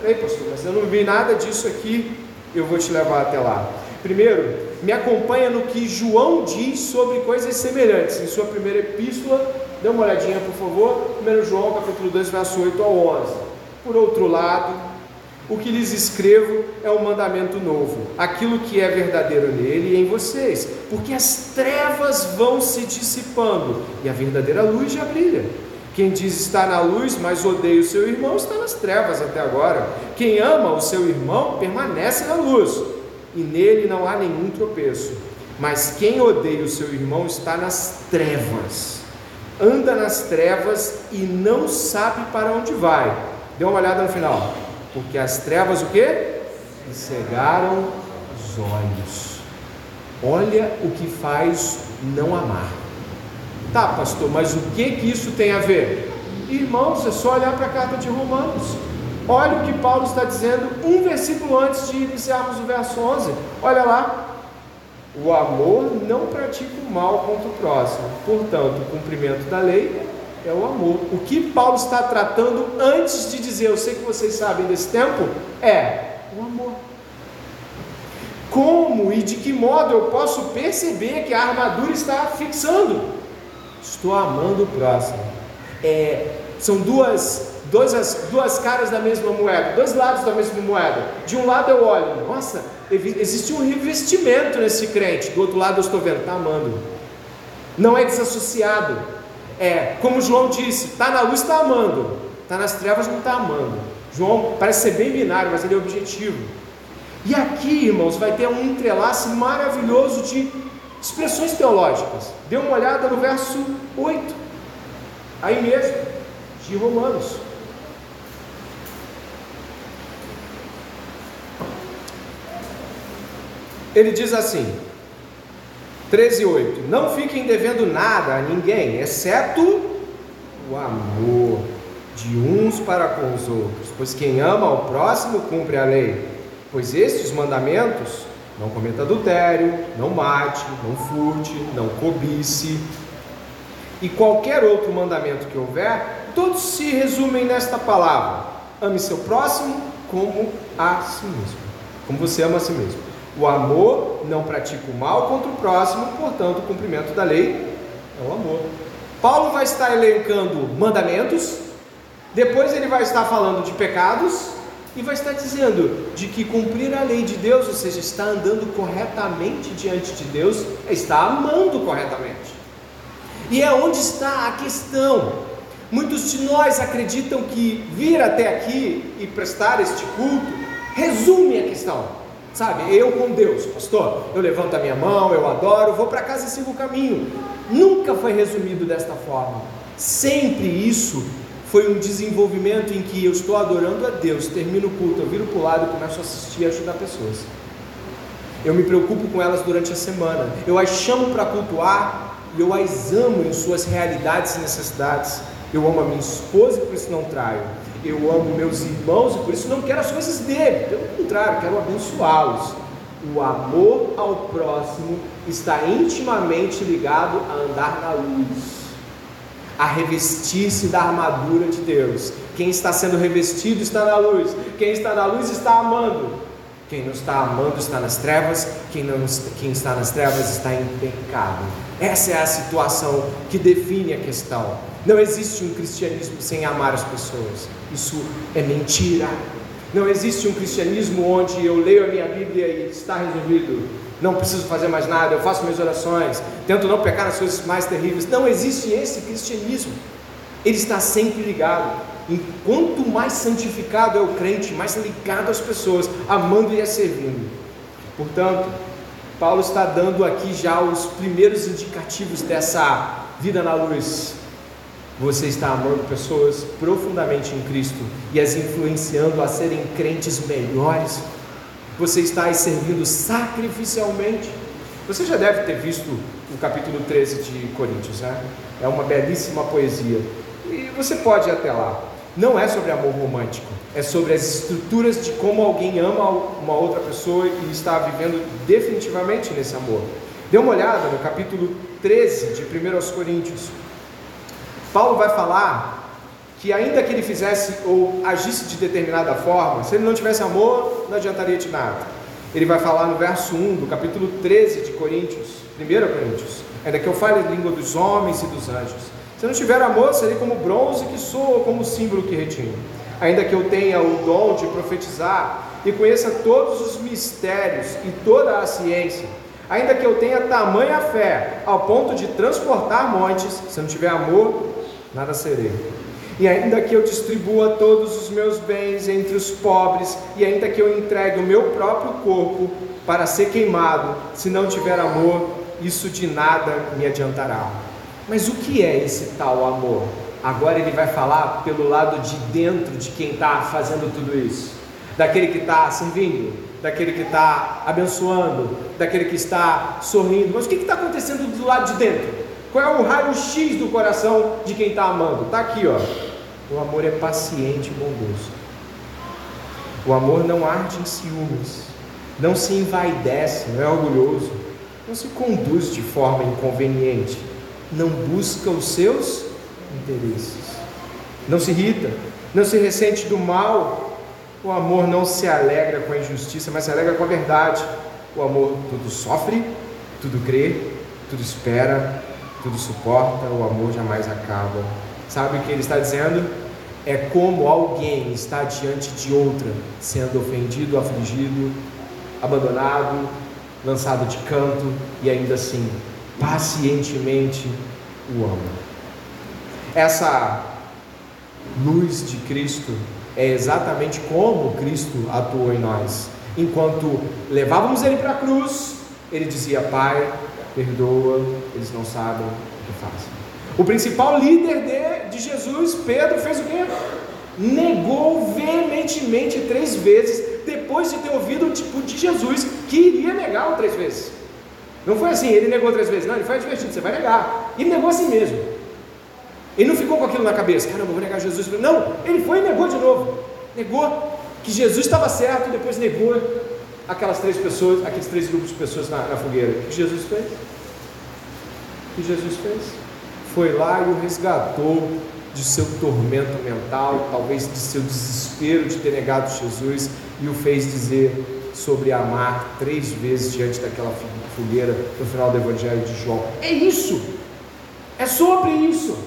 Peraí, pastor, mas eu não vi nada disso aqui, eu vou te levar até lá. Primeiro, me acompanha no que João diz sobre coisas semelhantes. Em sua primeira epístola, dê uma olhadinha, por favor, 1 João, capítulo 2, verso 8 ao 11. Por outro lado, o que lhes escrevo é um mandamento novo, aquilo que é verdadeiro nele e em vocês, porque as trevas vão se dissipando e a verdadeira luz já brilha. Quem diz estar na luz, mas odeia o seu irmão, está nas trevas até agora. Quem ama o seu irmão, permanece na luz e nele não há nenhum tropeço. Mas quem odeia o seu irmão está nas trevas, anda nas trevas e não sabe para onde vai. Dê uma olhada no final. Porque as trevas o que? cegaram os olhos. Olha o que faz não amar. Tá, pastor, mas o que que isso tem a ver? Irmãos, é só olhar para a carta de Romanos. Olha o que Paulo está dizendo um versículo antes de iniciarmos o verso 11. Olha lá. O amor não pratica o mal contra o próximo. Portanto, o cumprimento da lei é o amor. O que Paulo está tratando antes de dizer, eu sei que vocês sabem desse tempo, é o amor. Como e de que modo eu posso perceber que a armadura está fixando? Estou amando o próximo. É, são duas Duas, duas caras da mesma moeda, dois lados da mesma moeda. De um lado eu olho, nossa, existe um revestimento nesse crente. Do outro lado eu estou vendo, está amando. Não é desassociado. É, como João disse, está na luz, está amando. Está nas trevas, não está amando. João parece ser bem binário, mas ele é objetivo. E aqui, irmãos, vai ter um entrelace maravilhoso de expressões teológicas. Dê uma olhada no verso 8, aí mesmo, de Romanos. Ele diz assim, 13:8, não fiquem devendo nada a ninguém, exceto o amor de uns para com os outros, pois quem ama ao próximo cumpre a lei. Pois estes mandamentos, não cometa adultério, não mate, não furte, não cobice, e qualquer outro mandamento que houver, todos se resumem nesta palavra: ame seu próximo como a si mesmo, como você ama a si mesmo. O amor não pratica o mal contra o próximo, portanto, o cumprimento da lei é o amor. Paulo vai estar elencando mandamentos, depois ele vai estar falando de pecados e vai estar dizendo de que cumprir a lei de Deus, ou seja, está andando corretamente diante de Deus, é está amando corretamente. E é onde está a questão. Muitos de nós acreditam que vir até aqui e prestar este culto resume a questão. Sabe, eu com Deus, pastor, eu levanto a minha mão, eu adoro, vou para casa e sigo o caminho. Nunca foi resumido desta forma. Sempre isso foi um desenvolvimento em que eu estou adorando a Deus, termino o culto, eu viro para o lado e começo a assistir e ajudar pessoas. Eu me preocupo com elas durante a semana. Eu as chamo para cultuar e eu as amo em suas realidades e necessidades. Eu amo a minha esposa e por isso não traio eu amo meus irmãos e por isso não quero as coisas dele, pelo contrário, quero abençoá-los. O amor ao próximo está intimamente ligado a andar na luz, a revestir-se da armadura de Deus. Quem está sendo revestido está na luz, quem está na luz está amando. Quem não está amando está nas trevas, quem, não, quem está nas trevas está em pecado. Essa é a situação que define a questão. Não existe um cristianismo sem amar as pessoas. Isso é mentira. Não existe um cristianismo onde eu leio a minha Bíblia e está resolvido. Não preciso fazer mais nada, eu faço minhas orações, tento não pecar nas coisas mais terríveis. Não existe esse cristianismo. Ele está sempre ligado. Enquanto mais santificado é o crente, mais ligado às pessoas, amando e a servindo. Portanto, Paulo está dando aqui já os primeiros indicativos dessa vida na luz. Você está amando pessoas profundamente em Cristo e as influenciando a serem crentes melhores. Você está as servindo sacrificialmente. Você já deve ter visto o capítulo 13 de Coríntios, né? É uma belíssima poesia. E você pode ir até lá não é sobre amor romântico, é sobre as estruturas de como alguém ama uma outra pessoa e está vivendo definitivamente nesse amor. Dê uma olhada no capítulo 13 de 1 Coríntios. Paulo vai falar que ainda que ele fizesse ou agisse de determinada forma, se ele não tivesse amor, não adiantaria de nada. Ele vai falar no verso 1 do capítulo 13 de Coríntios, 1 Coríntios, ainda que eu fale a língua dos homens e dos anjos, se não tiver amor, serei como bronze que soa, como símbolo que retinho. Ainda que eu tenha o dom de profetizar e conheça todos os mistérios e toda a ciência, ainda que eu tenha tamanha fé ao ponto de transportar montes, se não tiver amor, nada serei. E ainda que eu distribua todos os meus bens entre os pobres, e ainda que eu entregue o meu próprio corpo para ser queimado, se não tiver amor, isso de nada me adiantará. Mas o que é esse tal amor? Agora ele vai falar pelo lado de dentro de quem está fazendo tudo isso, daquele que está servindo, daquele que está abençoando, daquele que está sorrindo. Mas o que está acontecendo do lado de dentro? Qual é o raio-x do coração de quem está amando? Está aqui, ó. O amor é paciente e bondoso. O amor não arde em ciúmes, não se envaidece, não é orgulhoso, não se conduz de forma inconveniente não busca os seus interesses, não se irrita, não se ressente do mal. O amor não se alegra com a injustiça, mas se alegra com a verdade. O amor tudo sofre, tudo crê, tudo espera, tudo suporta. O amor jamais acaba. Sabe o que ele está dizendo? É como alguém está diante de outra, sendo ofendido, afligido, abandonado, lançado de canto e ainda assim pacientemente o ama. Essa luz de Cristo é exatamente como Cristo atuou em nós. Enquanto levávamos ele para a cruz, ele dizia: Pai, perdoa, eles não sabem o que fazem. O principal líder de, de Jesus, Pedro, fez o quê? Negou veementemente três vezes, depois de ter ouvido o tipo de Jesus que iria negá-lo três vezes. Não foi assim, ele negou três vezes. Não, ele foi advertido, você vai negar. E negou assim mesmo. Ele não ficou com aquilo na cabeça, caramba, vou negar Jesus. Não, ele foi e negou de novo. Negou que Jesus estava certo depois negou aquelas três pessoas, aqueles três grupos de pessoas na, na fogueira. O que Jesus fez? O que Jesus fez? Foi lá e o resgatou de seu tormento mental, talvez de seu desespero de ter negado Jesus, e o fez dizer sobre amar três vezes diante daquela fogueira no final do Evangelho de João. É isso, é sobre isso.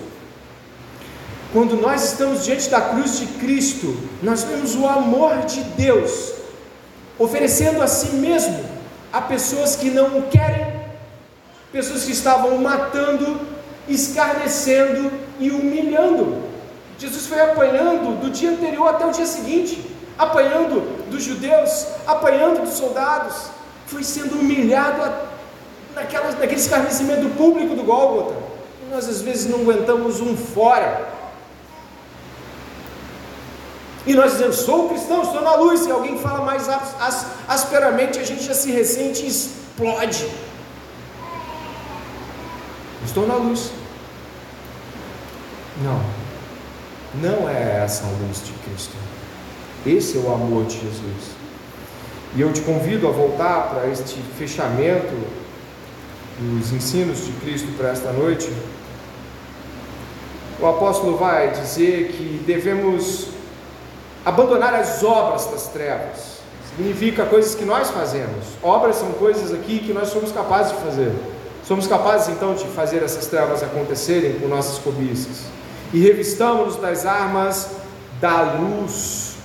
Quando nós estamos diante da cruz de Cristo, nós vemos o amor de Deus oferecendo a si mesmo a pessoas que não o querem, pessoas que estavam matando, escarnecendo e humilhando. Jesus foi apanhando do dia anterior até o dia seguinte apanhando dos judeus, apanhando dos soldados, foi sendo humilhado naquela, naquele escarnecimento público do Gólgota. Nós às vezes não aguentamos um fora. E nós dizemos, sou cristão, estou na luz. E alguém fala mais as, asperamente, a gente já se ressente e explode. Estou na luz. Não, não é essa a luz de Cristo. Esse é o amor de Jesus. E eu te convido a voltar para este fechamento dos ensinos de Cristo para esta noite. O apóstolo vai dizer que devemos abandonar as obras das trevas. significa coisas que nós fazemos. Obras são coisas aqui que nós somos capazes de fazer. Somos capazes então de fazer essas trevas acontecerem com nossas cobiças. E revistamos-nos das armas da luz.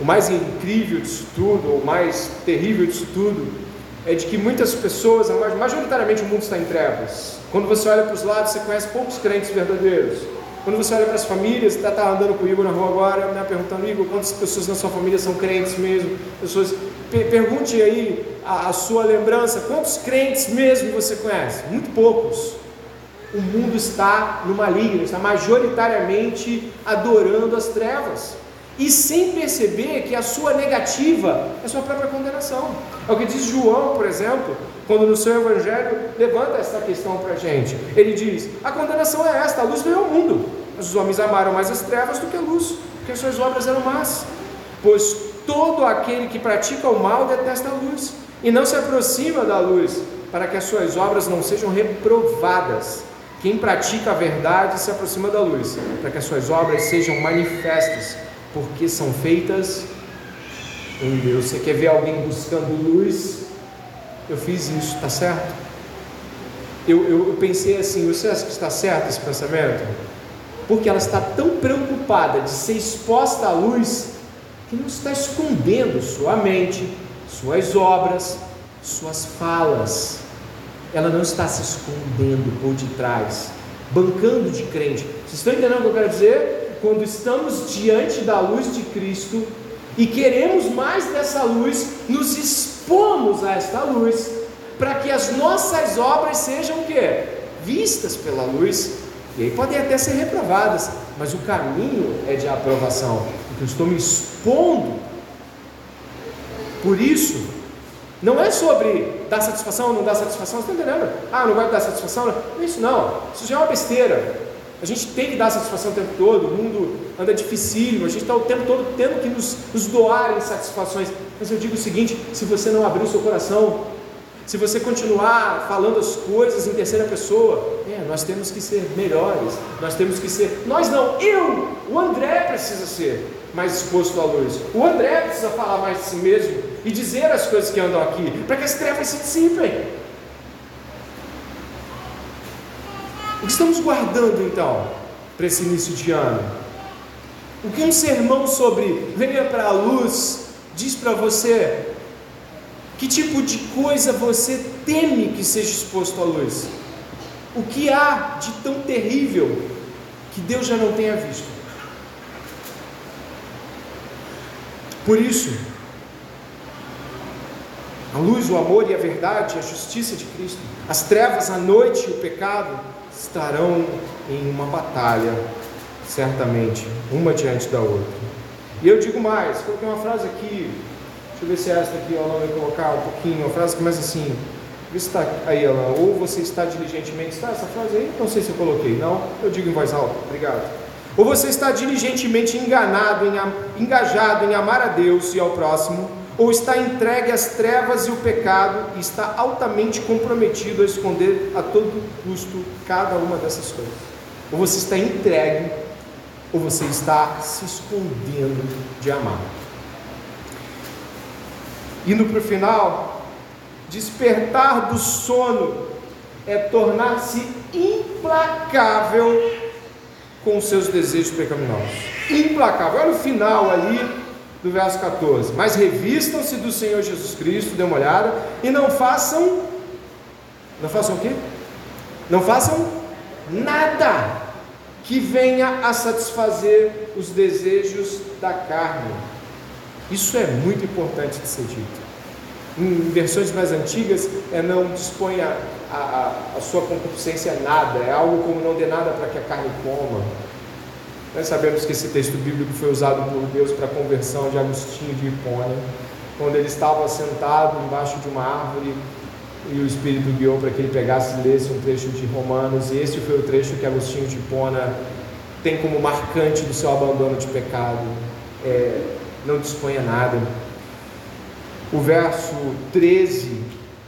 O mais incrível disso tudo, o mais terrível disso tudo, é de que muitas pessoas, majoritariamente o mundo está em trevas. Quando você olha para os lados, você conhece poucos crentes verdadeiros. Quando você olha para as famílias, está tá andando com o Igor na rua agora, me perguntando, Igor, quantas pessoas na sua família são crentes mesmo? Pessoas, pergunte aí a, a sua lembrança, quantos crentes mesmo você conhece? Muito poucos. O mundo está no maligno, está majoritariamente adorando as trevas e sem perceber que a sua negativa é sua própria condenação. É o que diz João, por exemplo, quando no seu evangelho levanta essa questão para a gente. Ele diz: a condenação é esta, a luz veio ao mundo, mas os homens amaram mais as trevas do que a luz, porque as suas obras eram más. Pois todo aquele que pratica o mal detesta a luz e não se aproxima da luz, para que as suas obras não sejam reprovadas. Quem pratica a verdade se aproxima da luz, para que as suas obras sejam manifestas porque são feitas em Deus. Você quer ver alguém buscando luz? Eu fiz isso, está certo? Eu, eu, eu, pensei assim: você acha que está certo esse pensamento? Porque ela está tão preocupada de ser exposta à luz que não está escondendo sua mente, suas obras, suas falas. Ela não está se escondendo por detrás, bancando de crente. Vocês estão entendendo o que eu quero dizer? Quando estamos diante da luz de Cristo e queremos mais dessa luz, nos expomos a esta luz, para que as nossas obras sejam o quê? Vistas pela luz, e aí podem até ser reprovadas, mas o caminho é de aprovação, porque eu estou me expondo. Por isso, não é sobre dar satisfação ou não dar satisfação, você está entendendo? Ah, não vai dar satisfação? Não. Isso não, isso já é uma besteira. A gente tem que dar satisfação o tempo todo, o mundo anda dificílimo, a gente está o tempo todo tendo que nos, nos doar em satisfações. Mas eu digo o seguinte: se você não abrir o seu coração, se você continuar falando as coisas em terceira pessoa, é, nós temos que ser melhores, nós temos que ser. Nós não, eu, o André precisa ser mais exposto à luz. O André precisa falar mais de si mesmo e dizer as coisas que andam aqui, para que as trevas se dissipem. O que estamos guardando então para esse início de ano? O que um sermão sobre venha para a luz diz para você? Que tipo de coisa você teme que seja exposto à luz? O que há de tão terrível que Deus já não tenha visto? Por isso, a luz, o amor e a verdade, a justiça de Cristo, as trevas, a noite e o pecado estarão em uma batalha, certamente, uma diante da outra. E eu digo mais, coloquei uma frase aqui, deixa eu ver se é esta aqui, Alan vai colocar um pouquinho, uma frase que começa assim, está aí, Alan, ou você está diligentemente, está essa frase aí? Não sei se eu coloquei, não, eu digo em voz alta, obrigado. Ou você está diligentemente enganado, em, engajado em amar a Deus e ao próximo, ou está entregue às trevas e o pecado e está altamente comprometido a esconder a todo custo cada uma dessas coisas. Ou você está entregue, ou você está se escondendo de amar. Indo para o final, despertar do sono é tornar-se implacável com seus desejos pecaminosos. Implacável. Olha o final ali do verso 14. Mas revistam-se do Senhor Jesus Cristo, dê uma olhada, e não façam. Não façam o quê? Não façam nada que venha a satisfazer os desejos da carne. Isso é muito importante de ser dito. Em versões mais antigas, é não disponha a, a, a sua concupiscência a nada, é algo como não dê nada para que a carne coma. Nós sabemos que esse texto bíblico foi usado por Deus para a conversão de Agostinho de Hipona, quando ele estava sentado embaixo de uma árvore e o Espírito guiou para que ele pegasse e lesse um trecho de Romanos, e esse foi o trecho que Agostinho de Hipona tem como marcante do seu abandono de pecado. É, não disponha nada. O verso 13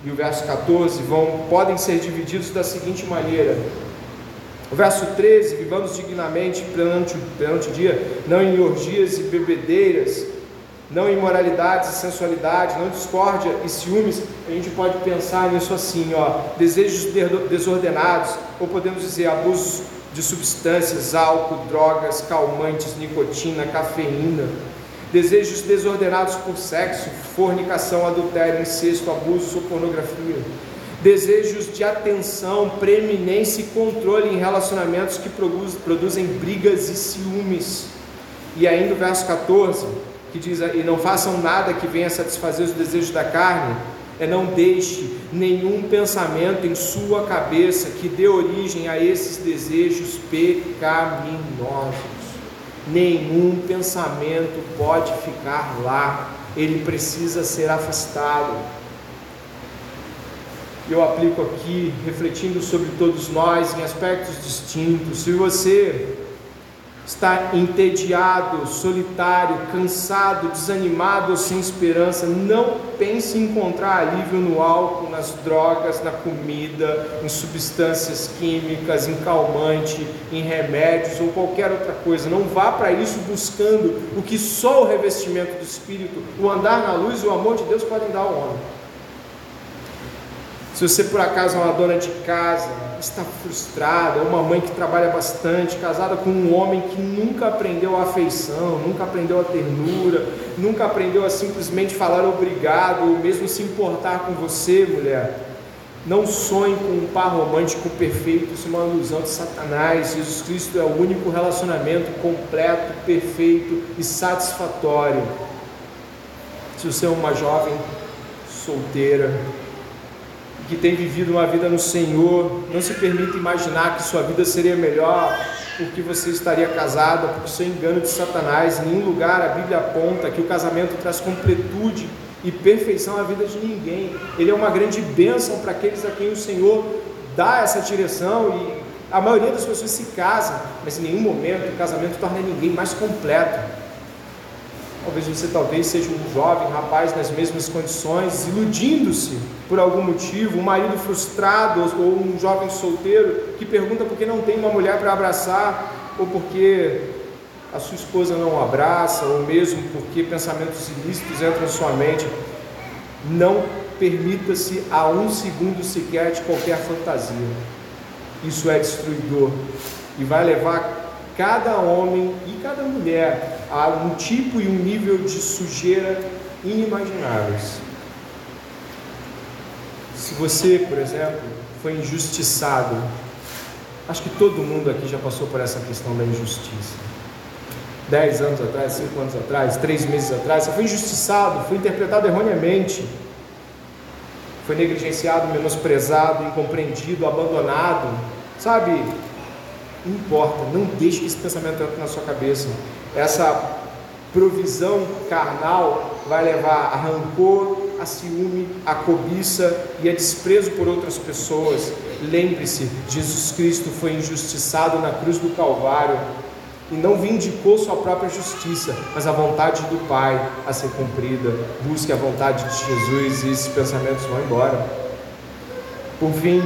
e o verso 14 vão, podem ser divididos da seguinte maneira: o verso 13, vivamos dignamente perante, perante o dia, não em orgias e bebedeiras, não imoralidades e sensualidade, não discórdia e ciúmes, a gente pode pensar nisso assim, ó, desejos desordenados, ou podemos dizer abusos de substâncias, álcool, drogas, calmantes, nicotina, cafeína, desejos desordenados por sexo, fornicação, adultério, incesto, abuso ou pornografia, desejos de atenção, preeminência e controle em relacionamentos que produzem brigas e ciúmes. E ainda o verso 14, que diz: E não façam nada que venha satisfazer os desejos da carne, é não deixe nenhum pensamento em sua cabeça que dê origem a esses desejos pecaminosos. Nenhum pensamento pode ficar lá, ele precisa ser afastado. Eu aplico aqui, refletindo sobre todos nós em aspectos distintos. Se você está entediado, solitário, cansado, desanimado ou sem esperança, não pense em encontrar alívio no álcool, nas drogas, na comida, em substâncias químicas, em calmante, em remédios ou qualquer outra coisa. Não vá para isso buscando o que só o revestimento do Espírito, o andar na luz e o amor de Deus podem dar ao homem. Se você por acaso é uma dona de casa, está frustrada, é uma mãe que trabalha bastante, casada com um homem que nunca aprendeu a afeição, nunca aprendeu a ternura, nunca aprendeu a simplesmente falar obrigado, ou mesmo se importar com você, mulher. Não sonhe com um par romântico perfeito, isso é uma ilusão de Satanás. Jesus Cristo é o único relacionamento completo, perfeito e satisfatório. Se você é uma jovem solteira, que tem vivido uma vida no Senhor, não se permita imaginar que sua vida seria melhor porque você estaria casada, porque isso engano de Satanás. Em nenhum lugar a Bíblia aponta que o casamento traz completude e perfeição à vida de ninguém. Ele é uma grande bênção para aqueles a quem o Senhor dá essa direção e a maioria das pessoas se casa, mas em nenhum momento o casamento torna ninguém mais completo. Talvez você talvez seja um jovem rapaz nas mesmas condições, iludindo-se por algum motivo, um marido frustrado ou um jovem solteiro que pergunta por que não tem uma mulher para abraçar ou porque a sua esposa não o abraça ou mesmo porque pensamentos ilícitos entram em sua mente. Não permita-se a um segundo sequer de qualquer fantasia. Isso é destruidor e vai levar cada homem e cada mulher a um tipo e um nível de sujeira inimagináveis. Se você, por exemplo, foi injustiçado, acho que todo mundo aqui já passou por essa questão da injustiça. Dez anos atrás, cinco anos atrás, três meses atrás, você foi injustiçado, foi interpretado erroneamente, foi negligenciado, menosprezado, incompreendido, abandonado, sabe? Importa, não deixe que esse pensamento entre na sua cabeça. Essa provisão carnal vai levar a rancor, a ciúme, a cobiça e a desprezo por outras pessoas. Lembre-se, Jesus Cristo foi injustiçado na cruz do Calvário e não vindicou sua própria justiça, mas a vontade do Pai a ser cumprida. Busque a vontade de Jesus e esses pensamentos vão embora. Por fim,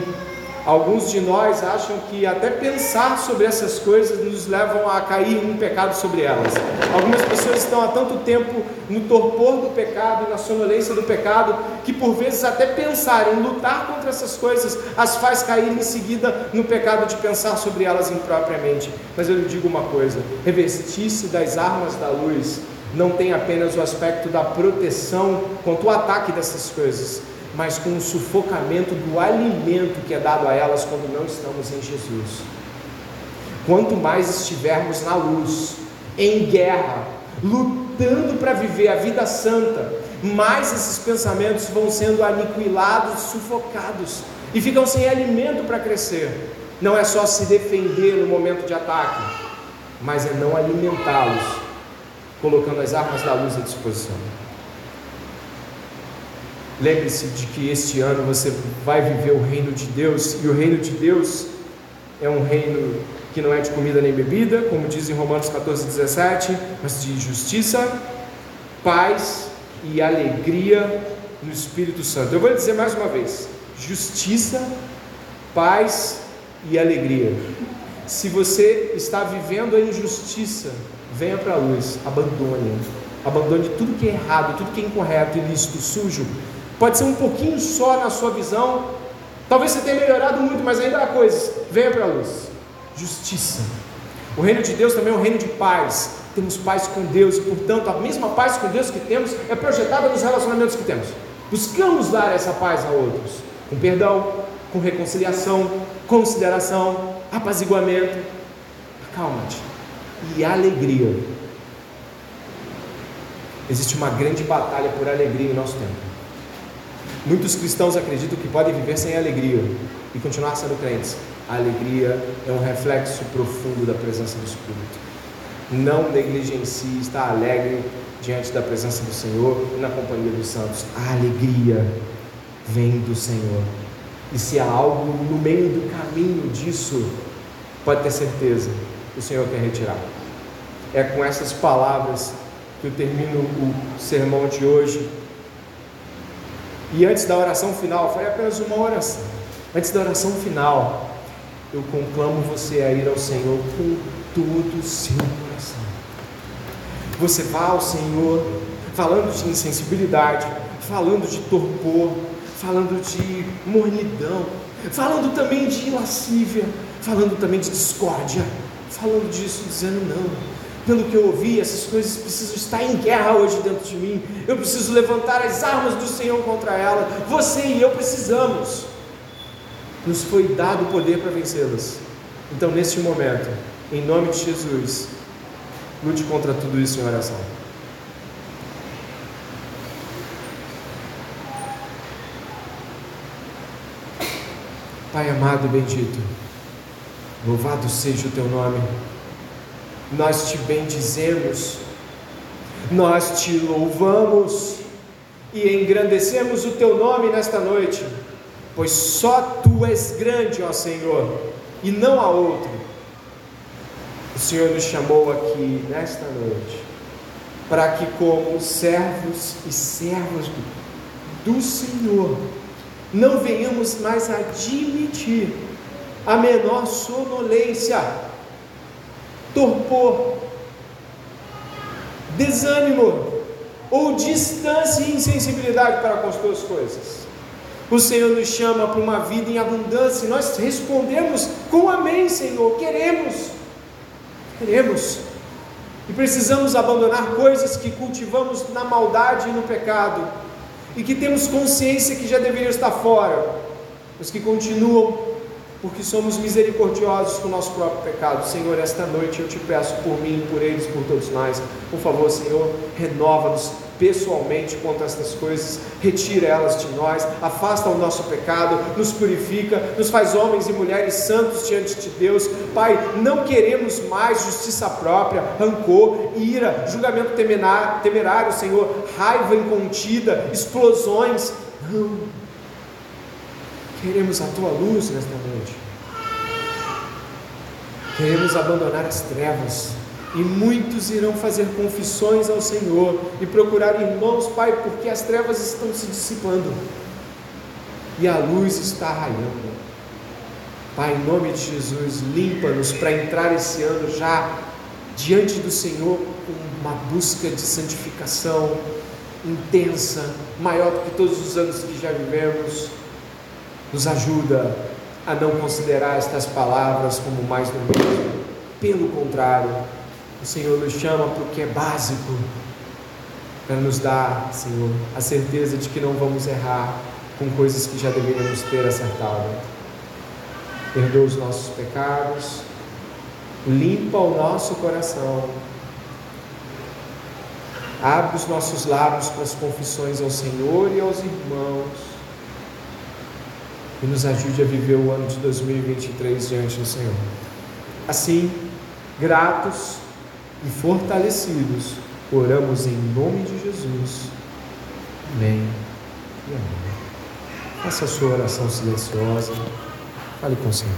Alguns de nós acham que até pensar sobre essas coisas nos levam a cair em pecado sobre elas. Algumas pessoas estão há tanto tempo no torpor do pecado, na sonolência do pecado, que por vezes até pensar em lutar contra essas coisas as faz cair em seguida no pecado de pensar sobre elas impropriamente. Mas eu lhe digo uma coisa: revestir-se das armas da luz não tem apenas o aspecto da proteção contra o ataque dessas coisas, mas com o sufocamento do alimento que é dado a elas quando não estamos em Jesus. Quanto mais estivermos na luz, em guerra, lutando para viver a vida santa, mais esses pensamentos vão sendo aniquilados, sufocados e ficam sem alimento para crescer. Não é só se defender no momento de ataque, mas é não alimentá-los, colocando as armas da luz à disposição. Lembre-se de que este ano você vai viver o reino de Deus, e o reino de Deus é um reino que não é de comida nem bebida, como diz em Romanos 14, 17, mas de justiça, paz e alegria no Espírito Santo. Eu vou dizer mais uma vez: justiça, paz e alegria. Se você está vivendo a injustiça, venha para a luz, abandone Abandone tudo que é errado, tudo que é incorreto, ilícito, sujo. Pode ser um pouquinho só na sua visão. Talvez você tenha melhorado muito, mas ainda há coisas. Venha para a luz. Justiça. O reino de Deus também é um reino de paz. Temos paz com Deus e, portanto, a mesma paz com Deus que temos é projetada nos relacionamentos que temos. Buscamos dar essa paz a outros, com perdão, com reconciliação, consideração, apaziguamento. Acalma-te. E alegria. Existe uma grande batalha por alegria em nosso tempo. Muitos cristãos acreditam que podem viver sem alegria e continuar sendo crentes. A alegria é um reflexo profundo da presença do Espírito. Não negligencie estar alegre diante da presença do Senhor e na companhia dos santos. A alegria vem do Senhor. E se há algo no meio do caminho disso, pode ter certeza, o Senhor quer retirar. É com essas palavras que eu termino o sermão de hoje. E antes da oração final, foi apenas uma oração. Antes da oração final, eu conclamo você a ir ao Senhor com todo o seu coração. Você vá ao Senhor falando de insensibilidade, falando de torpor, falando de mornidão, falando também de lascívia, falando também de discórdia, falando disso, dizendo não pelo que eu ouvi, essas coisas precisam estar em guerra hoje dentro de mim. Eu preciso levantar as armas do Senhor contra ela. Você e eu precisamos. Nos foi dado o poder para vencê-las. Então, neste momento, em nome de Jesus, lute contra tudo isso em oração. Pai amado e bendito, louvado seja o teu nome nós te bendizemos, nós te louvamos e engrandecemos o teu nome nesta noite, pois só tu és grande, ó Senhor, e não há outro. O Senhor nos chamou aqui nesta noite para que, como servos e servas do, do Senhor, não venhamos mais admitir a menor sonolência torpor, desânimo ou distância e insensibilidade para com as tuas coisas. O Senhor nos chama para uma vida em abundância e nós respondemos com amém, Senhor. Queremos, queremos. E precisamos abandonar coisas que cultivamos na maldade e no pecado, e que temos consciência que já deveriam estar fora, mas que continuam porque somos misericordiosos com o nosso próprio pecado. Senhor, esta noite eu te peço por mim, por eles, por todos nós. Por favor, Senhor, renova-nos pessoalmente contra estas coisas, retira elas de nós, afasta o nosso pecado, nos purifica, nos faz homens e mulheres santos diante de Deus. Pai, não queremos mais justiça própria, rancor, ira, julgamento temerário, Senhor, raiva incontida, explosões. Queremos a tua luz nesta noite. Queremos abandonar as trevas. E muitos irão fazer confissões ao Senhor e procurar irmãos, Pai, porque as trevas estão se dissipando e a luz está raiando. Pai, em nome de Jesus, limpa-nos para entrar esse ano já diante do Senhor com uma busca de santificação intensa, maior do que todos os anos que já vivemos nos ajuda a não considerar estas palavras como mais do mesmo. Pelo contrário, o Senhor nos chama porque é básico para nos dar, Senhor, a certeza de que não vamos errar com coisas que já deveríamos ter acertado. Perdoa os nossos pecados, limpa o nosso coração, abre os nossos lábios para as confissões ao Senhor e aos irmãos e nos ajude a viver o ano de 2023 diante do Senhor. Assim, gratos e fortalecidos, oramos em nome de Jesus. Amém e amém. Faça a sua oração silenciosa. Fale com o Senhor.